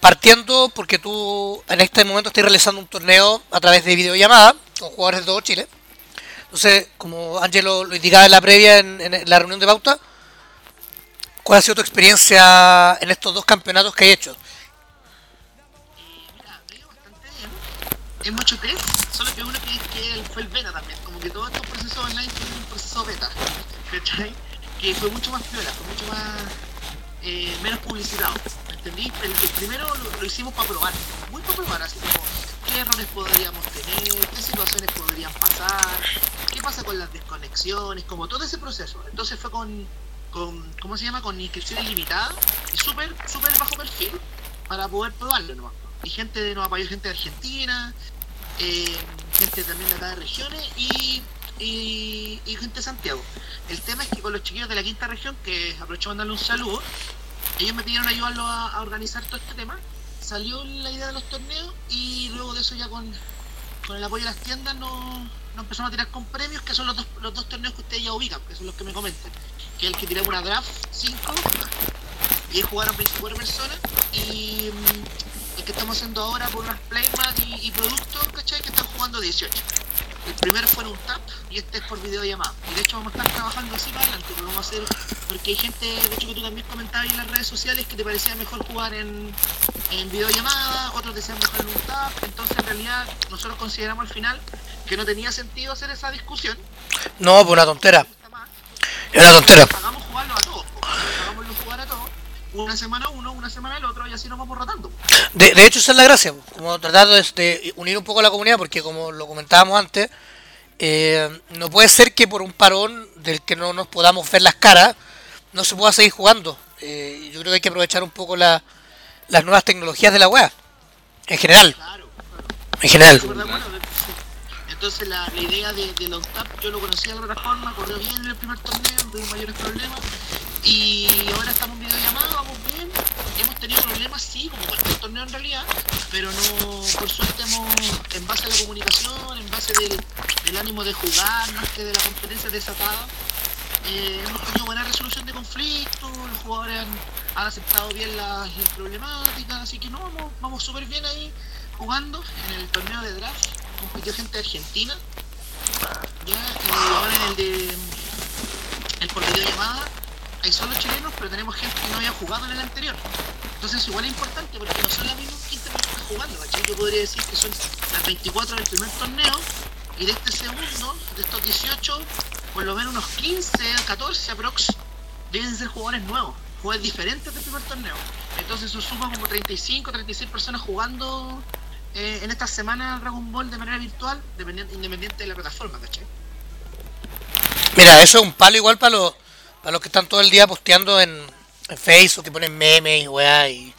Partiendo porque tú en este momento estás realizando un torneo a través de videollamada con jugadores de todo Chile. Entonces, como Angelo lo indicaba en la previa, en, en la reunión de pauta, ¿cuál ha sido tu experiencia en estos dos campeonatos que hay hecho? es mucho test, solo que uno que, que fue el beta también, como que todos estos procesos online tienen un proceso beta, ¿cachai? Que fue mucho más piola, fue mucho más eh, menos publicitado, ¿me El, primero lo, hicimos para probar, muy para probar, así como qué errores podríamos tener, qué situaciones podrían pasar, qué pasa con las desconexiones, como todo ese proceso. Entonces fue con, con ¿cómo se llama? Con inscripciones limitadas y súper, súper bajo perfil para poder probarlo nomás. Y gente nos apoyó gente de Argentina, eh, gente también de acá de regiones y, y, gente de Santiago. El tema es que con los chiquillos de la quinta región, que aprovecho de mandarle un saludo, ellos me pidieron ayudarlos a, organizar todo este tema. Salió la idea de los torneos y luego de eso ya con, con el apoyo de las tiendas nos, nos empezamos a tirar con premios, que son los dos, los dos torneos que ustedes ya ubican, que son los que me comentan. Que es el que tiramos una draft 5 y jugaron 24 personas y el que estamos haciendo ahora por unas playmat y, y, productos, ¿cachai? Que están jugando 18. El primero fue en un tap y este es por videollamada. Y de hecho vamos a estar trabajando así para adelante, lo vamos a hacer, porque hay gente, de hecho que tú también comentabas en las redes sociales que te parecía mejor jugar en, en videollamada, otros decían mejor en un tap, entonces en realidad nosotros consideramos al final que no tenía sentido hacer esa discusión. No, pues una tontera. Es una tontera. Hagamos jugarlo a todos, hagámoslo jugar a todos una semana uno, una semana el otro y así nos vamos rotando. De, de hecho, esa es la gracia, como tratar de, de, unir un poco a la comunidad, porque como lo comentábamos antes, eh, no puede ser que por un parón del que no nos podamos ver las caras, no se pueda seguir jugando. Eh, yo creo que hay que aprovechar un poco la, las nuevas tecnologías de la web, en general. Claro, claro. En general. Entonces la, la idea de, de Tap yo lo conocía de la plataforma, corrió bien en el primer torneo, no tuve mayores problemas. Y ahora estamos en videollamada, vamos bien. Hemos tenido problemas, sí, como cualquier torneo en realidad, pero no, por suerte hemos, en base a la comunicación, en base del, ánimo de jugar, más que de la competencia desatada, eh, hemos tenido buena resolución de conflictos, los jugadores han, han aceptado bien las, las, problemáticas, así que no, vamos, vamos súper bien ahí jugando en el torneo de draft, compitió gente Argentina, ya, y ahora en el de el por videollamada hay solo chilenos, pero tenemos gente que no había jugado en el anterior. Entonces igual es importante porque no son las mismas 15 que jugando. Yo podría decir que son las 24 del primer torneo y de este segundo, de estos 18, por lo menos unos 15, 14 aprox, deben ser jugadores nuevos, jugadores diferentes del primer torneo. Entonces eso suma como 35, 36 personas jugando eh, en esta semana Dragon Ball de manera virtual, independiente de la plataforma, ¿cachai? Mira, eso es un palo igual para los para los que están todo el día posteando en, Facebook, que ponen memes y weá, y,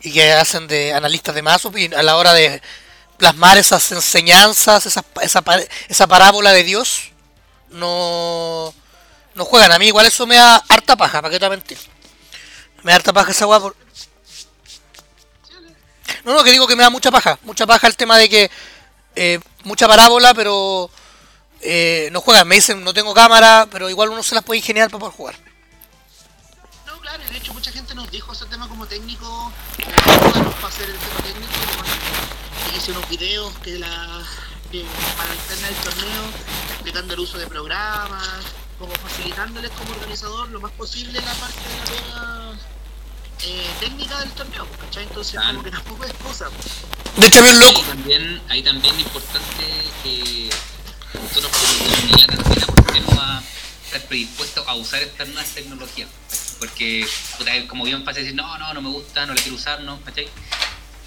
y, que hacen de analistas de mazos, y a la hora de plasmar esas enseñanzas, esa, esa, esa parábola de Dios, no, no juegan. A mí igual eso me da harta paja, ¿para qué te voy a mentir? Me da harta paja esa weá. No, no, que digo que me da mucha paja. Mucha paja el tema de que. eh, mucha parábola, pero. eh, no juegan. Me dicen, no tengo cámara, pero igual uno se las puede ingeniar para poder jugar. No, claro, de hecho mucha gente nos dijo ese tema como técnico, para hacer el tema técnico, y hice unos videos que la para la interna del torneo, explicando el uso de programas, como facilitándoles como organizador lo más posible la parte de la pega eh, técnica del torneo. Entonces Claro. como que tampoco es cosa. De hecho, un loco. Ahí también, ahí también es importante que nosotros como comunidad también aportemos a estar predispuestos a usar estas nuevas tecnologías. Porque puta, es como bien fácil decir, no, no, no me gusta, no la quiero usar, ¿no? ¿Cachai?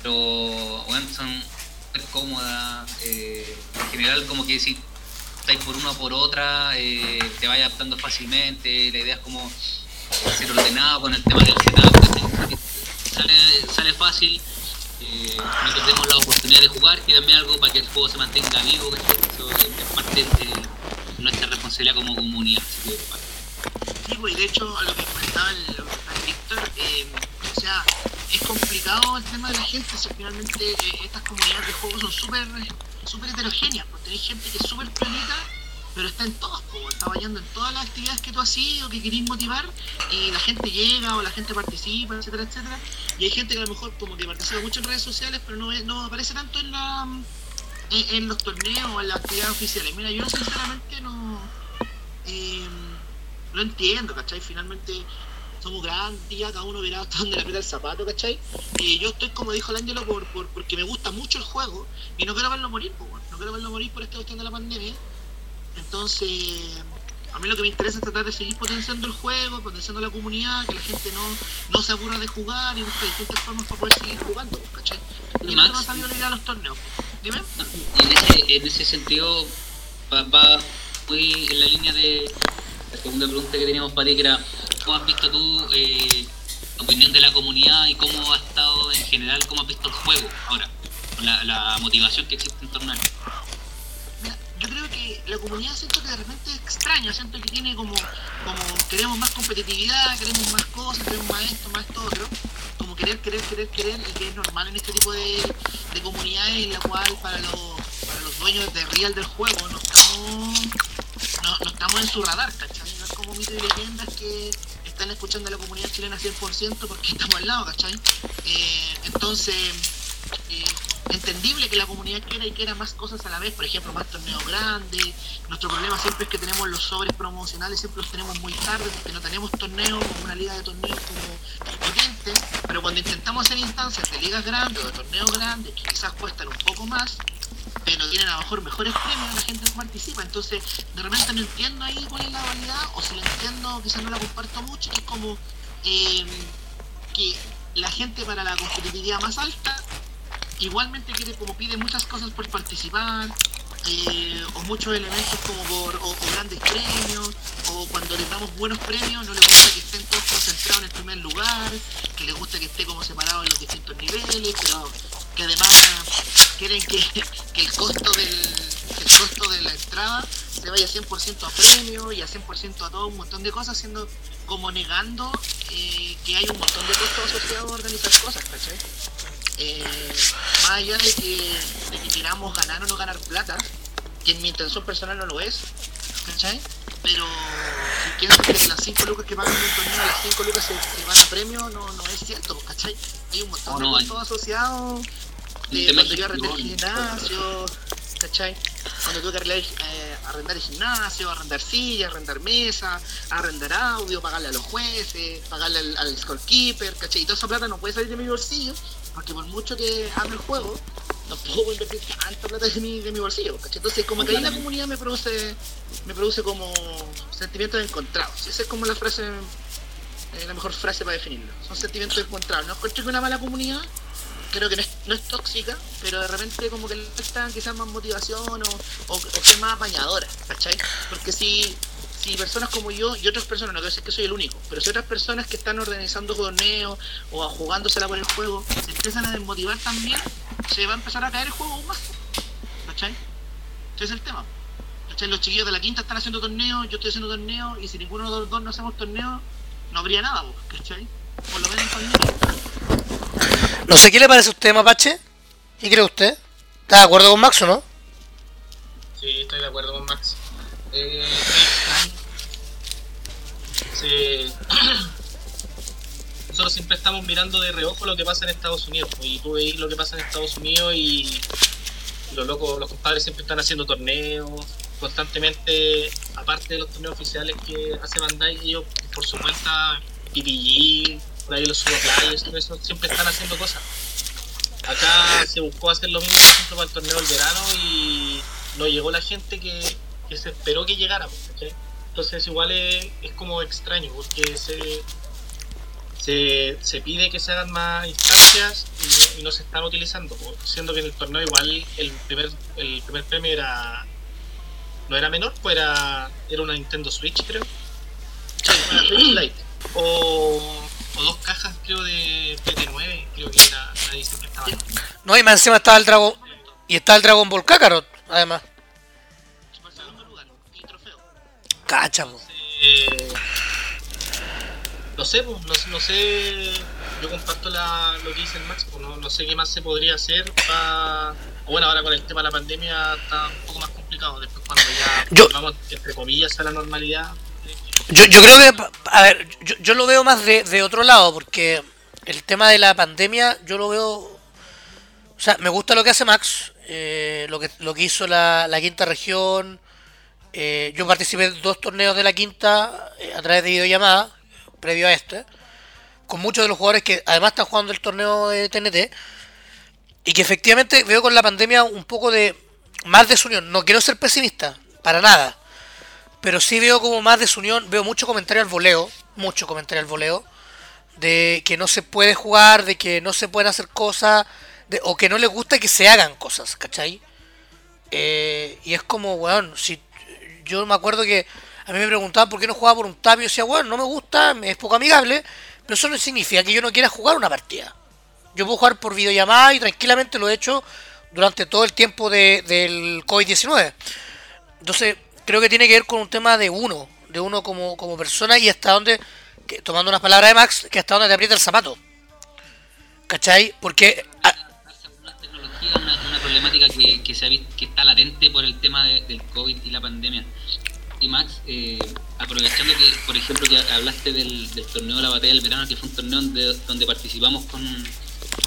Pero bueno, son súper cómodas. eh, en general como que si estáis por una o por otra, eh, te vayas adaptando fácilmente. La idea es como ser ordenado con el tema del setup. Sale, fácil eh, no perdemos la oportunidad de jugar, que también algo para que el juego se mantenga vivo. Eso es parte de nuestra responsabilidad como comunidad. así que, Sí, pues, de hecho, a lo que comentaba el, el Víctor, eh, o sea, es complicado el tema de la gente, si finalmente eh, estas comunidades de juegos son súper súper heterogéneas, porque tenéis gente que es súper planeta, pero está en todas, como está bailando en todas las actividades que tú haces o que querís motivar, y la gente llega o la gente participa, etcétera, etcétera, y hay gente que a lo mejor como que participa mucho en redes sociales, pero no, no aparece tanto en la en, los torneos o en las actividades oficiales. Mira, yo sinceramente no... eh, lo entiendo, ¿cachai? Finalmente somos grandes, cada uno verá hasta dónde le aprieta el zapato, ¿cachai? Y yo estoy, como dijo el Ángelo, por, por, porque me gusta mucho el juego y no quiero verlo morir, no quiero verlo morir por esta cuestión de la pandemia. Entonces, a mí lo que me interesa es tratar de seguir potenciando el juego, potenciando la comunidad, que la gente no, no se aburra de jugar y busque distintas formas para poder seguir jugando, ¿cachai? Y Max. no ha salido la idea de los torneos. Dime. Y en ese, en ese sentido va, va muy en la línea de la segunda pregunta que teníamos para ti, que era ¿cómo has visto tú eh, la opinión de la comunidad y cómo ha estado en general, cómo has visto el juego ahora? La, la motivación que existe en torneo. Mira, yo creo que la comunidad siento que de repente es extraña, siento que tiene como, como queremos más competitividad, queremos más cosas, queremos más esto, más esto otro, como querer, querer, querer, querer, y que es normal en este tipo de, de comunidades en la cual para los, para los dueños de real del juego no estamos, no, estamos en su radar, ¿cachai? No es como mito y leyendas que están escuchando a la comunidad chilena 100% porque estamos al lado, ¿cachai? Eh, entonces, entendible que la comunidad quiera y quiera más cosas a la vez, por ejemplo, más torneos grandes. Nuestro problema siempre es que tenemos los sobres promocionales, siempre los tenemos muy tarde porque no tenemos torneos una liga de torneos como potente, pero cuando intentamos hacer instancias de ligas grandes o de torneos grandes que quizás cuestan un poco más, pero tienen a lo mejor mejores premios, la gente no participa. Entonces, de repente no entiendo ahí cuál es la validad, o si la entiendo, quizás no la comparto mucho, es como eh, que la gente para la competitividad más alta igualmente quiere como pide muchas cosas por participar eh, o muchos elementos como por grandes premios o cuando les damos buenos premios no les gusta que estén todos concentrados en el primer lugar que les gusta que esté como separado en los distintos niveles pero que además quieren que, el costo del costo de la entrada se vaya 100% a premio y a 100% a todo un montón de cosas siendo como negando eh, que hay un montón de costos asociados a organizar cosas ¿cachai? Eh, más allá de que, de que queramos ganar o no ganar plata, que en mi intención personal no lo es, ¿cachai? Pero si pienso que las 5 lucas que pagan en un torneo, las 5 lucas se van a premio, no, no es cierto, ¿cachai? Hay un montón No, de no, costos asociados de cuando yo arrendé el gimnasio, ¿cachai? Cuando tuve que arreglar, eh, arrendar el gimnasio, arrendar sillas, arrendar mesa, arrendar audio, pagarle a los jueces, pagarle al, al scorekeeper, ¿cachai? Y toda esa plata no puede salir de mi bolsillo, porque por mucho que ame el juego, no puedo invertir tanta plata de mi, de mi bolsillo, ¿cachai? Entonces como que ahí la comunidad me produce, me produce como sentimientos encontrados. Esa es como la frase, eh, la mejor frase para definirlo. Son sentimientos encontrados. No encuentro que una mala comunidad, creo que no es, no es tóxica, pero de repente como que le falta quizás más motivación o, o, o más apañadora, ¿cachai? Porque si, si personas como yo y otras personas, no quiero decir que soy el único, pero si otras personas que están organizando torneos o jugándosela por el juego se empiezan a desmotivar también, se va a empezar a caer el juego aún más, ¿cachai? Ese es el tema. ¿Cachai? Los chiquillos de la quinta están haciendo torneos, yo estoy haciendo torneos, y si ninguno de los dos no hacemos torneos, no habría nada, ¿cachai? Por lo menos en familia. No sé qué le parece a usted, Mapache. ¿Qué cree usted? ¿Está de acuerdo con Max o no? Sí, estoy de acuerdo con Max. Eh. Nosotros siempre estamos mirando de reojo lo que pasa en Estados Unidos. pues, Y tú veis lo que pasa en Estados Unidos y los locos, los compadres siempre están haciendo torneos constantemente, aparte de los torneos oficiales que hace Bandai, ellos por su cuenta, PPG, por ahí los Super Players, todo eso, siempre están haciendo cosas. Acá se buscó hacer lo mismo, para el torneo del verano y no llegó la gente que, que se esperó que llegara. pues, ¿cachai? Entonces igual es, es como extraño porque se, se, se pide que se hagan más instancias y, y no se están utilizando, pues, siendo que en el torneo igual el primer, el primer premio era no era menor, pues era, era una Nintendo Switch creo. Una Switch Lite. O, o dos cajas creo de PT9, creo que era la edición que estaba. No, y más encima estaba el Dragon. Y está el Dragon Ball Kakarot, además. Cacha, po. Eh, no sé, no, no sé. Yo comparto la, lo que dice el Max, pues no, no sé qué más se podría hacer para. Bueno, ahora con el tema de la pandemia está un poco más complicado. Después, cuando ya Yo- vamos, entre comillas, a la normalidad. Yo, yo creo que, a ver, yo, yo lo veo más de, de otro lado, porque el tema de la pandemia, yo lo veo. O sea, me gusta lo que hace Max, eh, lo, que, lo que hizo la, la quinta región. Eh, yo participé en dos torneos de la quinta eh, a través de videollamada, previo a este, con muchos de los jugadores que además están jugando el torneo de TNT. Y que efectivamente veo con la pandemia un poco de más desunión. No quiero ser pesimista, para nada. Pero sí veo como más desunión, veo mucho comentario al voleo, mucho comentario al voleo, de que no se puede jugar, de que no se pueden hacer cosas, o que no les gusta que se hagan cosas, ¿cachai? Eh, y es como, weón, si yo me acuerdo que a mí me preguntaban por qué no jugaba por un tap y decía, bueno, no me gusta, es poco amigable, pero eso no significa que yo no quiera jugar una partida. Yo puedo jugar por videollamada y tranquilamente lo he hecho durante todo el tiempo de- del COVID-19. Entonces, creo que tiene que ver con un tema de uno, de uno como, como persona y hasta donde, tomando unas palabras de Max, que hasta donde te aprieta el zapato. ¿Cachai? Porque una, problemática que, que se ha visto, que está latente por el tema de- del COVID y la pandemia. Y Max, eh, aprovechando que, por ejemplo, que hablaste del, torneo de la batalla del verano, que fue un torneo donde, donde participamos con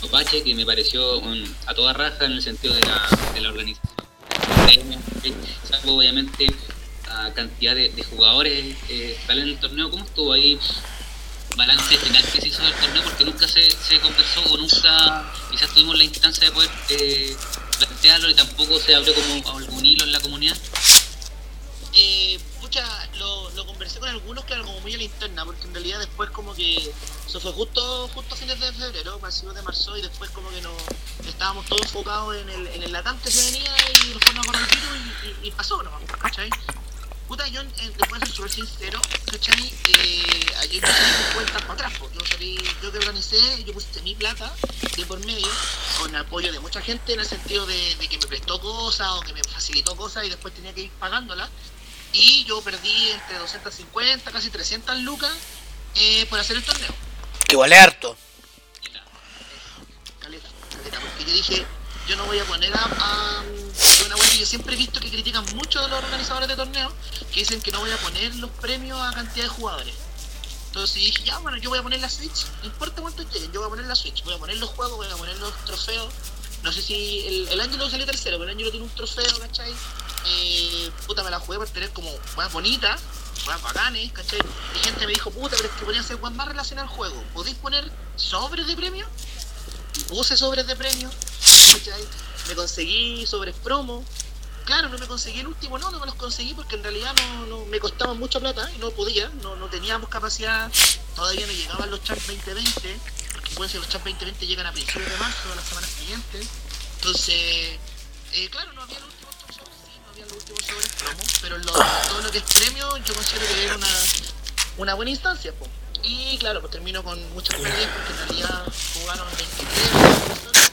Apache, que me pareció a toda raja en el sentido de la, organización. Salvo obviamente a cantidad de, jugadores eh, en el torneo, ¿cómo estuvo ahí balance final que se hizo del torneo porque nunca se, se conversó o nunca quizás tuvimos la instancia de poder eh, plantearlo y tampoco se abrió como algún hilo en la comunidad. Eh, pucha, lo, lo conversé con algunos eran como muy a la interna, porque en realidad después como que eso fue justo justo a fines de febrero, pasivos de marzo, y después como que no estábamos todos enfocados en el, en el Latam que venía y lo fueron a correr y, y, y pasó nomás, ¿cachai? Puta, yo eh, después de ser súper sincero, ¿cachai? Eh, ayer yo salí cuentas para atrás, yo salí, yo que organicé, yo puse mi plata de por medio, con apoyo de mucha gente en el sentido de, de que me prestó cosas o que me facilitó cosas y después tenía que ir pagándolas. Y yo perdí entre 250, casi 300 lucas eh, por hacer el torneo. que vale harto. Caleta, caleta, porque yo dije, yo no voy a poner a, a una yo siempre he visto que critican mucho de los organizadores de torneos, que dicen que no voy a poner los premios a cantidad de jugadores. Entonces dije, ya bueno, yo voy a poner la Switch, no importa cuánto lleguen, yo voy a poner la Switch, voy a poner los juegos, voy a poner los trofeos. No sé si el, el Angelo salió tercero, pero el Angelo tiene un trofeo, ¿cachai? Eh, puta, me la jugué para tener como weas bonitas, weas bacanes, ¿cachai? Y gente me dijo, puta, pero es que podían ser más relacionadas al juego. ¿Podéis poner sobres de premio? Y puse sobres de premio, Me conseguí sobres promo. Claro, no me conseguí el último, no, no me los conseguí porque en realidad no, no me costaban mucha plata y no podía, no, no teníamos capacidad, todavía no llegaban los champs 2020, porque pueden ser los champs 2020 llegan a principios de marzo, a las semanas siguientes. Entonces, eh, claro, no había los últimos sobres, sí, no había los últimos sobres pero todo lo que es premio yo considero que era una, una buena instancia. Y claro, pues termino con muchas pérdidas porque en realidad jugaron 23 personas.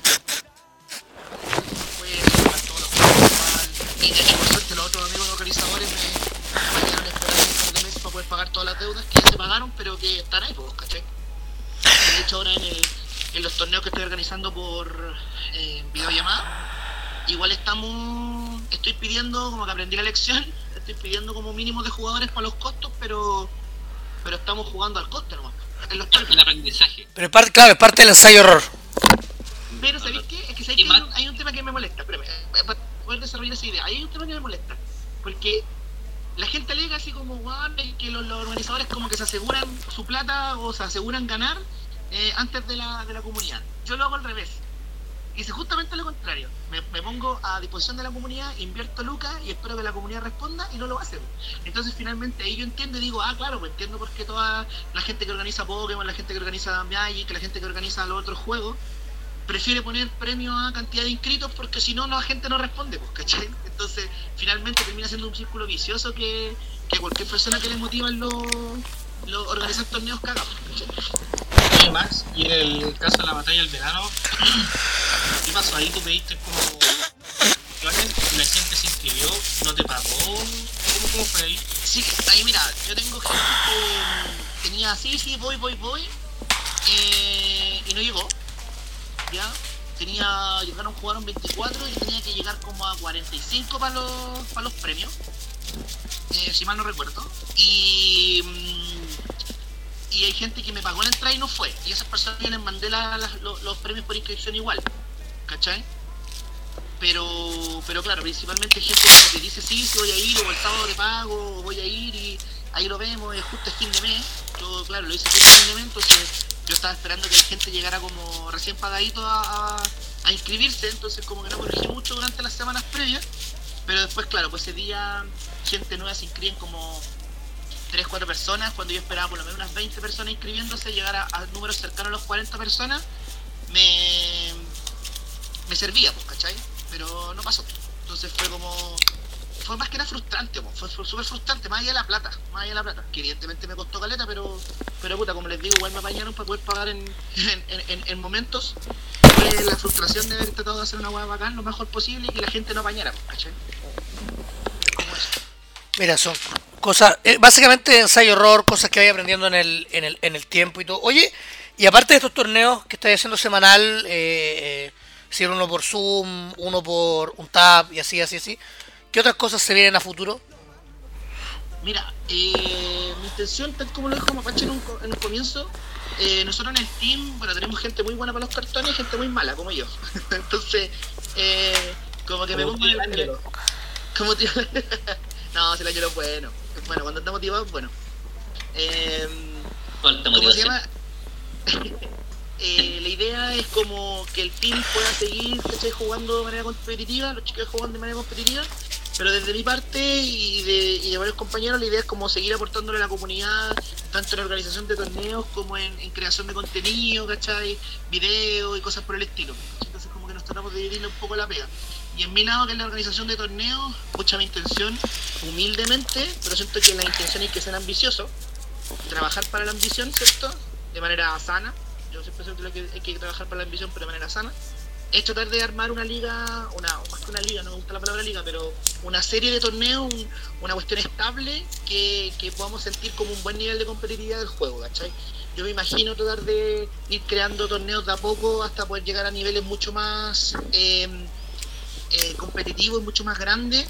Y de hecho, por suerte, los otros amigos localizadores me, me a esperar un par de meses para poder pagar todas las deudas que ya se pagaron, pero que están ahí, pues, ¿cachai? De hecho, ahora en el, en los torneos que estoy organizando por eh, videollamada. Igual estamos, estoy pidiendo, como que aprendí la lección, estoy pidiendo como mínimo de jugadores para los costos, pero pero estamos jugando al coste nomás. En los El aprendizaje. Pero es parte, claro, es parte del ensayo error. Pero ¿sabéis qué? Es que, ¿sabéis ¿Y que hay, un, hay un tema que me molesta. Espérame, eh, para poder desarrollar esa idea. Hay un tema que me molesta. Porque la gente alega así como, "Guau, es que los, organizadores como que se aseguran su plata o se aseguran ganar eh, antes de la, de la comunidad. Yo lo hago al revés. Hice justamente lo contrario. Me, pongo a disposición de la comunidad, invierto lucas y espero que la comunidad responda y no lo hace. Entonces finalmente ahí yo entiendo y digo, ah, claro, pues entiendo por qué toda la gente que organiza Pokémon, la gente que organiza Magic, la gente que organiza los otros juegos, prefiere poner premio a cantidad de inscritos porque si no, la gente no responde, pues, ¿cachai? Entonces finalmente termina siendo un círculo vicioso que, que cualquier persona que le motiva los, los organizar torneos caga, pues, ¿cachai? Max, y en el caso de la batalla del verano, ¿qué pasó ahí? ¿Tú pediste como? ¿La gente se inscribió? ¿No te pagó? ¿Cómo, cómo fue ahí? Sí, ahí mira, yo tengo gente que tenía, sí, sí, voy, voy, voy, eh, y no llegó, ya, tenía, llegaron, jugaron 24 y tenía que llegar como a 45 para los, para los premios, eh, si mal no recuerdo, y, mm, y hay gente que me pagó la entrada y no fue, y esas personas les mandé los, los premios por inscripción igual, ¿cachai? pero pero claro, principalmente gente que dice sí, sí voy a ir, o el sábado de pago, o voy a ir y ahí lo vemos, es justo el fin de mes. Yo, claro, lo hice justo el fin de mes, entonces yo estaba esperando que la gente llegara como recién pagadito a, a- a inscribirse, entonces como que no corregí mucho durante las semanas previas, pero después, claro, pues ese día gente nueva se inscriben como 3, 4 personas, cuando yo esperaba por lo menos unas 20 personas inscribiéndose, llegar a, a números cercanos a los 40 personas, me, me servía, pues, ¿cachai? Pero no pasó. Entonces fue como. Más que nada frustrante, pues, fue, súper frustrante, más allá de la plata, más allá de la plata, que evidentemente me costó caleta, pero, pero puta, como les digo, igual me apañaron para poder pagar en, en, en- en momentos. La frustración de haber tratado de hacer una hueá bacán lo mejor posible y que la gente no apañara, ¿cachai? Como eso. Mira, son cosas, eh, básicamente ensayo error, cosas que vaya aprendiendo en el, en el, en el tiempo y todo. Oye, y aparte de estos torneos que estáis haciendo semanal, eh, eh, si uno por Zoom, uno por un tab y así, así, así, ¿qué otras cosas se vienen a futuro? Mira, eh, mi intención, tal como lo dijo Mapache en un, co- en un comienzo, eh, nosotros en el team, bueno, tenemos gente muy buena para los cartones y gente muy mala, como yo. Entonces, eh, como que me pongo en el- Ángelo. como tío. no, si el año es bueno. Bueno, cuando está motivado, bueno. Eh, ¿Cómo se llama? Eh, la idea es como que el team pueda seguir ¿cachai? jugando de manera competitiva, los chicos juegan de manera competitiva, pero desde mi parte y de, varios compañeros la idea es como seguir aportándole a la comunidad, tanto en la organización de torneos como en, en creación de contenido, ¿cachai? Videos y cosas por el estilo. Entonces como que nos tratamos de dividirle un poco la pega. Y en mi lado, que es la organización de torneos, mucha mi intención, humildemente, pero siento que la intención es que sean ambiciosos, trabajar para la ambición, ¿cierto? De manera sana. Yo siempre siento que hay que trabajar para la ambición, pero de manera sana. Es tratar de armar una liga, una, más que una liga, no me gusta la palabra liga, pero una serie de torneos, un- una cuestión estable que, que podamos sentir como un buen nivel de competitividad del juego, ¿cachai? Yo me imagino tratar de ir creando torneos de a poco hasta poder llegar a niveles mucho más eh, eh, competitivos y mucho más grandes,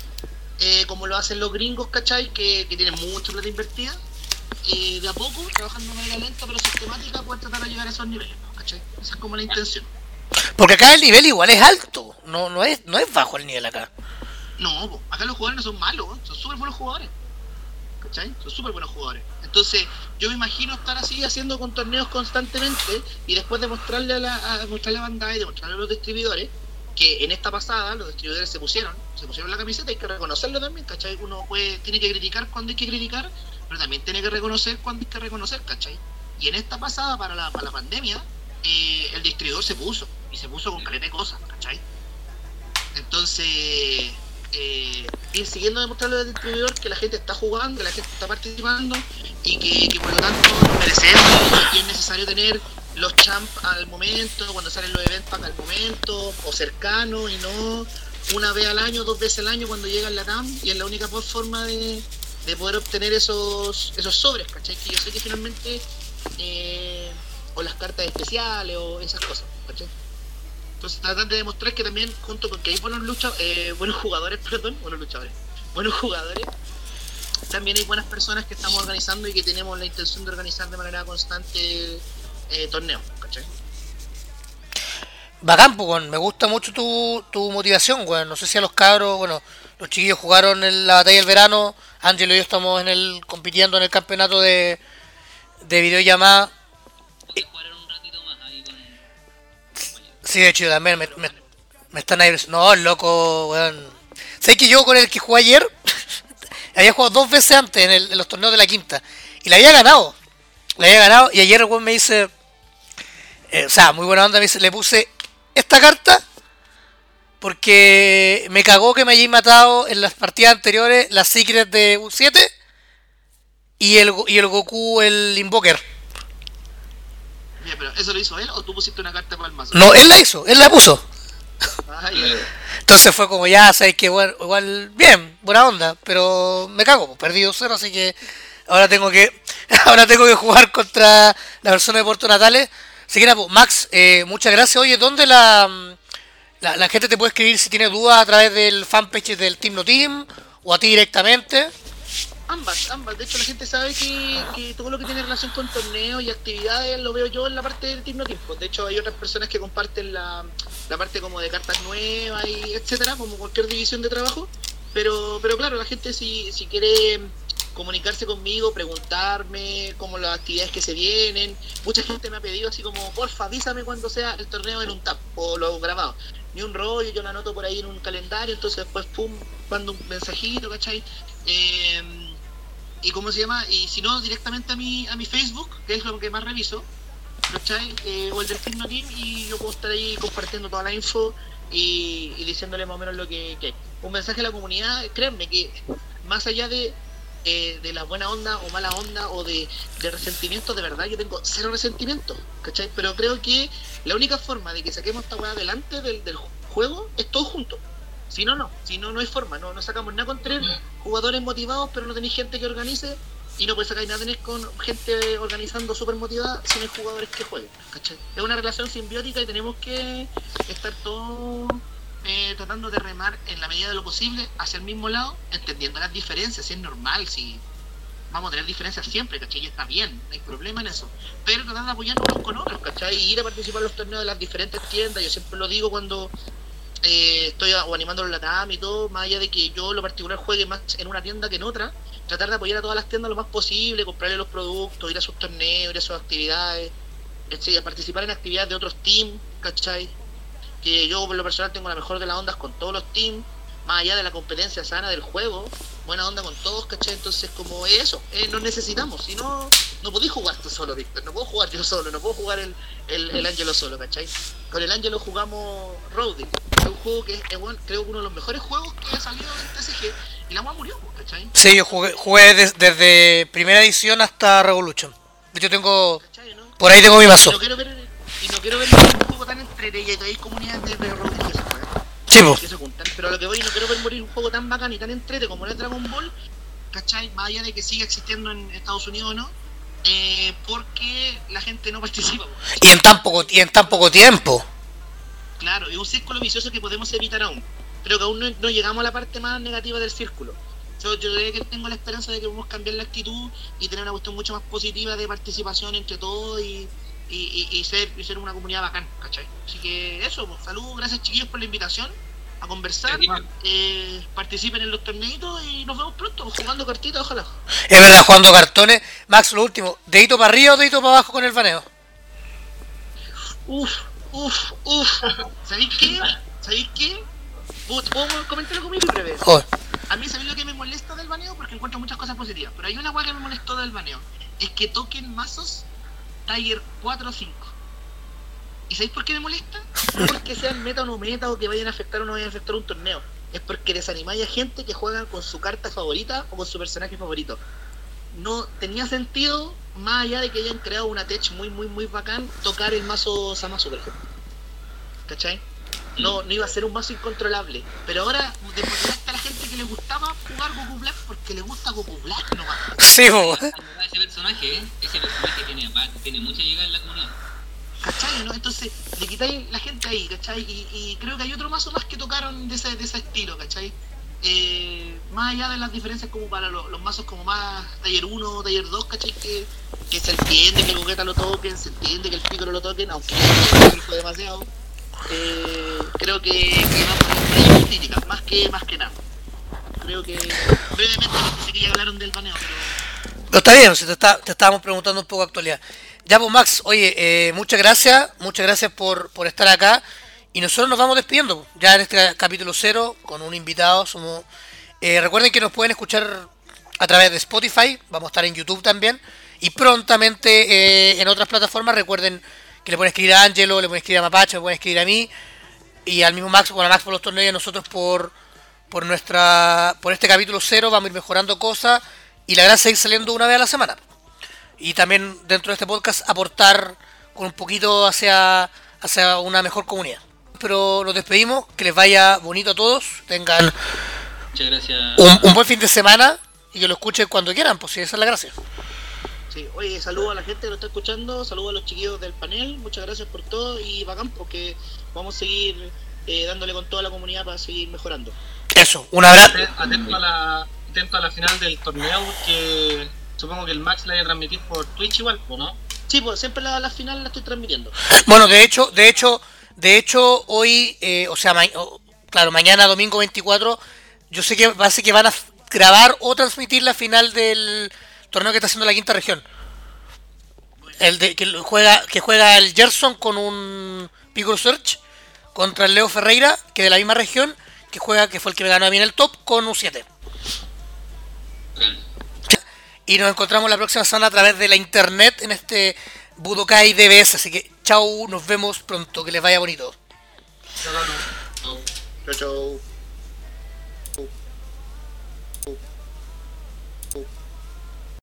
eh, como lo hacen los gringos, ¿cachai? Que, que tienen mucho plata invertida eh, de a poco, trabajando de manera lenta pero sistemática, poder tratar de llegar a esos niveles, ¿no? ¿cachai? Esa es como la intención. Porque acá el nivel igual es alto, no, no, es, no es bajo el nivel acá. No, acá los jugadores no son malos, son súper buenos jugadores. ¿Cachai? Son súper buenos jugadores. Entonces, yo me imagino estar así haciendo con torneos constantemente y después de mostrarle a la, a mostrarle a Bandai, de mostrarle a los distribuidores, que en esta pasada los distribuidores se pusieron, se pusieron la camiseta, hay que reconocerlo también, ¿cachai? Uno puede, tiene que criticar cuando hay que criticar, pero también tiene que reconocer cuando hay que reconocer, ¿cachai? Y en esta pasada, para la, para la pandemia, eh, el distribuidor se puso, y se puso con caleta de cosas, ¿cachai? Entonces, eh, ir siguiendo demostrarle al distribuidor que la gente está jugando, que la gente está participando y que, por lo tanto merecemos y es necesario tener los champs al momento, cuando salen los eventos al momento o cercano y no una vez al año, dos veces al año cuando llega la TAM y es la única forma de, de poder obtener esos esos sobres, ¿cachai? Que yo sé que finalmente eh, o la las cartas especiales o esas cosas, ¿cachai? Entonces tratan de demostrar que también, junto con que hay buenos lucha, eh, buenos jugadores, perdón, buenos luchadores, buenos jugadores, también hay buenas personas que estamos organizando y que tenemos la intención de organizar de manera constante eh, torneos, ¿cachai? Bacán, pues, me gusta mucho tu, tu motivación, weón. No sé si a los cabros, bueno, los chiquillos jugaron en la batalla del verano. Ángelo y yo estamos en el compitiendo en el campeonato de, de videollamada. Sí, de hecho, también me, me, están ahí. No, loco, weón. ¿Sabes que yo con el que jugué ayer? había jugado dos veces antes en, el- en los torneos de la quinta. Y la había ganado. La había ganado. Y ayer el weón me dice. eh, o sea, muy buena onda. Me dice, le puse esta carta. Porque me cagó que me hayáis matado en las partidas anteriores la Secret de U7 y el, y el Goku, el Invoker. Mira, pero ¿eso lo hizo él o tú pusiste una carta para el mazo? No, él la hizo, él la puso. Ah. Entonces fue como ya, sabes que bueno, igual, bien, buena onda, pero me cago, pues, perdí 2-0, así que ahora tengo que ahora tengo que jugar contra la persona de Puerto Natales. Así que nada, pues, Max, eh, muchas gracias. Oye, ¿dónde la, la, la gente te puede escribir si tiene dudas a través del fanpage del Team No Team o a ti directamente? Ambas, ambas. De hecho, la gente sabe que, todo lo que tiene relación con torneos y actividades lo veo yo en la parte del Team No Team. Pues, De hecho, hay otras personas que comparten la, la parte como de cartas nuevas y etcétera, como cualquier división de trabajo. Pero, pero claro, la gente si, si quiere comunicarse conmigo, preguntarme como las actividades que se vienen. Mucha gente me ha pedido así como, porfa, avísame cuando sea el torneo en un tap o lo grabado. Ni un rollo, yo lo anoto por ahí en un calendario, entonces después, pum, mando un mensajito, ¿cachai? Eh, y cómo se llama, y si no, directamente a mi, a mi Facebook, que es lo que más reviso, ¿cachai? Eh, o el del Team No Team, y yo puedo estar ahí compartiendo toda la info y, diciéndole más o menos lo que, que hay. Un mensaje a la comunidad, créanme que más allá de, eh, de la buena onda o mala onda o de, de resentimiento, de verdad yo tengo cero resentimiento, ¿cachai? Pero creo que la única forma de que saquemos esta weá adelante del, del juego es todos juntos. Si no, no. Si no, no hay forma. No, no sacamos nada con tener jugadores motivados, pero no tenéis gente que organice. Y no puedes sacar nada tenéis con gente organizando súper motivada si no hay jugadores que jueguen. ¿cachai? Es una relación simbiótica y tenemos que estar todos eh, tratando de remar en la medida de lo posible hacia el mismo lado, entendiendo las diferencias, si es normal, si vamos a tener diferencias siempre, ¿cachai? Y está bien, no hay problema en eso. Pero tratar de apoyarnos unos con otros, ¿cachai? Y ir a participar en los torneos de las diferentes tiendas, yo siempre lo digo cuando eh, estoy o animando la TAM y todo, más allá de que yo en lo particular juegue más en una tienda que en otra, tratar de apoyar a todas las tiendas lo más posible, comprarle los productos, ir a sus torneos, ir a sus actividades, etcétera, participar en actividades de otros teams, ¿cachai? Que yo por lo personal tengo la mejor de las ondas con todos los teams, más allá de la competencia sana del juego, buena onda con todos, ¿cachai? Entonces como eso, eh, nos necesitamos, si no, no podéis jugar tú solo, Víctor, no puedo jugar yo solo, no puedo jugar el, el, el Ángelo solo, ¿cachai? Con el Ángelo jugamos Roading, es un juego que es, bueno, creo que uno de los mejores juegos que ha salido en TCG, y la agua murió, ¿cachai? Sí, yo jugué, jugué des- desde primera edición hasta Revolution. De hecho, tengo. ¿cachai, no? Por ahí tengo mi Y mazo. no quiero ver, y no quiero ver un juego tan entretenido, y hay comunidades de Roading que se juegan. Sí. Pero a lo que voy, no quiero ver morir un juego tan bacán y tan entrete como el Dragon Ball, ¿cachai? Más allá de que siga existiendo en Estados Unidos o no, eh, porque la gente no participa. Y en tan poco, y en tan poco tiempo. Claro, es un círculo vicioso que podemos evitar aún. Pero que aún no, no llegamos a la parte más negativa del círculo. Yo, yo creo que tengo la esperanza de que podemos cambiar la actitud y tener una cuestión mucho más positiva de participación entre todos y, y, y- y ser, y ser una comunidad bacán, ¿cachai? Así que eso, pues, saludos, gracias chiquillos por la invitación a conversar, eh, participen en los torneitos y nos vemos pronto, pues, jugando cartitas, ojalá. Es verdad, jugando cartones. Max, lo último. ¿Dedito para arriba o dedito para abajo con el baneo? Uf, uf, uf. ¿Sabéis qué? ¿Sabéis qué? ¿Puedo comentarlo conmigo breve? Joder. A mí, ¿sabéis lo que me molesta del baneo? Porque encuentro muchas cosas positivas. Pero hay una cosa que me molestó del baneo. Es que toquen mazos Tiger 4 o 5. ¿Y sabéis por qué me molesta? No porque sean meta o no meta o que vayan a afectar o no vayan a afectar un torneo. Es porque desanimáis a gente que juega con su carta favorita o con su personaje favorito. No tenía sentido, más allá de que hayan creado una tech muy, muy, muy bacán, tocar el mazo Samasu, por ejemplo. ¿Cachai? No, no iba a ser un mazo incontrolable. Pero ahora desmotivaste a la gente que le gustaba jugar Goku Black porque le gusta Goku Black nomás. Sí, po. Ese personaje, ¿eh? ese personaje tiene, va- tiene mucha llegada en la comunidad. ¿cachai? ¿no? Entonces, le quitáis la gente ahí, ¿cachai? Y, y creo que hay otro mazo más que tocaron de ese, de ese estilo, ¿cachai? Eh, más allá de las diferencias como para los, los mazos como más Taller 1 Taller 2, ¿cachai? Que, que se entiende que el Coqueta lo toquen, se entiende que el Piccolo lo toquen, aunque el fue demasiado. Eh, creo que, que críticas, más que, más que nada. Creo que brevemente sé que ya hablaron del baneo, pero Pero está bien, te, está- te estábamos preguntando un poco de actualidad. Ya, pues Max, oye, eh, muchas gracias, muchas gracias por, por estar acá. Y nosotros nos vamos despidiendo, pues, ya en este capítulo cero, con un invitado. Somos, eh, recuerden que nos pueden escuchar a través de Spotify, vamos a estar en YouTube también. Y prontamente eh, en otras plataformas, recuerden que le pueden escribir a Angelo, le pueden escribir a Mapache, me pueden escribir a mí. Y al mismo Max, bueno, a Max por los torneos y a nosotros por, por nuestra por este capítulo cero vamos a ir mejorando cosas y la gracia es ir saliendo una vez a la semana y también dentro de este podcast aportar con un poquito hacia hacia una mejor comunidad pero nos despedimos que les vaya bonito a todos tengan Muchas gracias. un, un buen fin de semana y que lo escuchen cuando quieran pues si esa es la gracia Sí, oye, saludo a la gente que lo está escuchando, saludo a los chiquillos del panel, muchas gracias por todo y bacán porque vamos a seguir eh, dándole con toda la comunidad para seguir mejorando. eso un abrazo Atento a la, atento a la final del torneo porque supongo que el Max la vaya a transmitir por Twitch igual, ¿o no? Sí, pues siempre la, la final la estoy transmitiendo. Bueno, de hecho, de hecho, de hecho, hoy, eh, o sea, ma- o- claro, mañana domingo 24, yo sé que va a ser que van a grabar o transmitir la final del torneo que está haciendo la quinta región. El de que juega, que juega el Gerson con un Pico Search contra el Leo Ferreira, que de la misma región, que juega, que fue el que me ganó a mí en el top, con un 7. Bacán. Y nos encontramos la próxima semana a través de la internet en este Budokai DBS. Así que chao, nos vemos pronto, que les vaya bonito. Chao. Chau.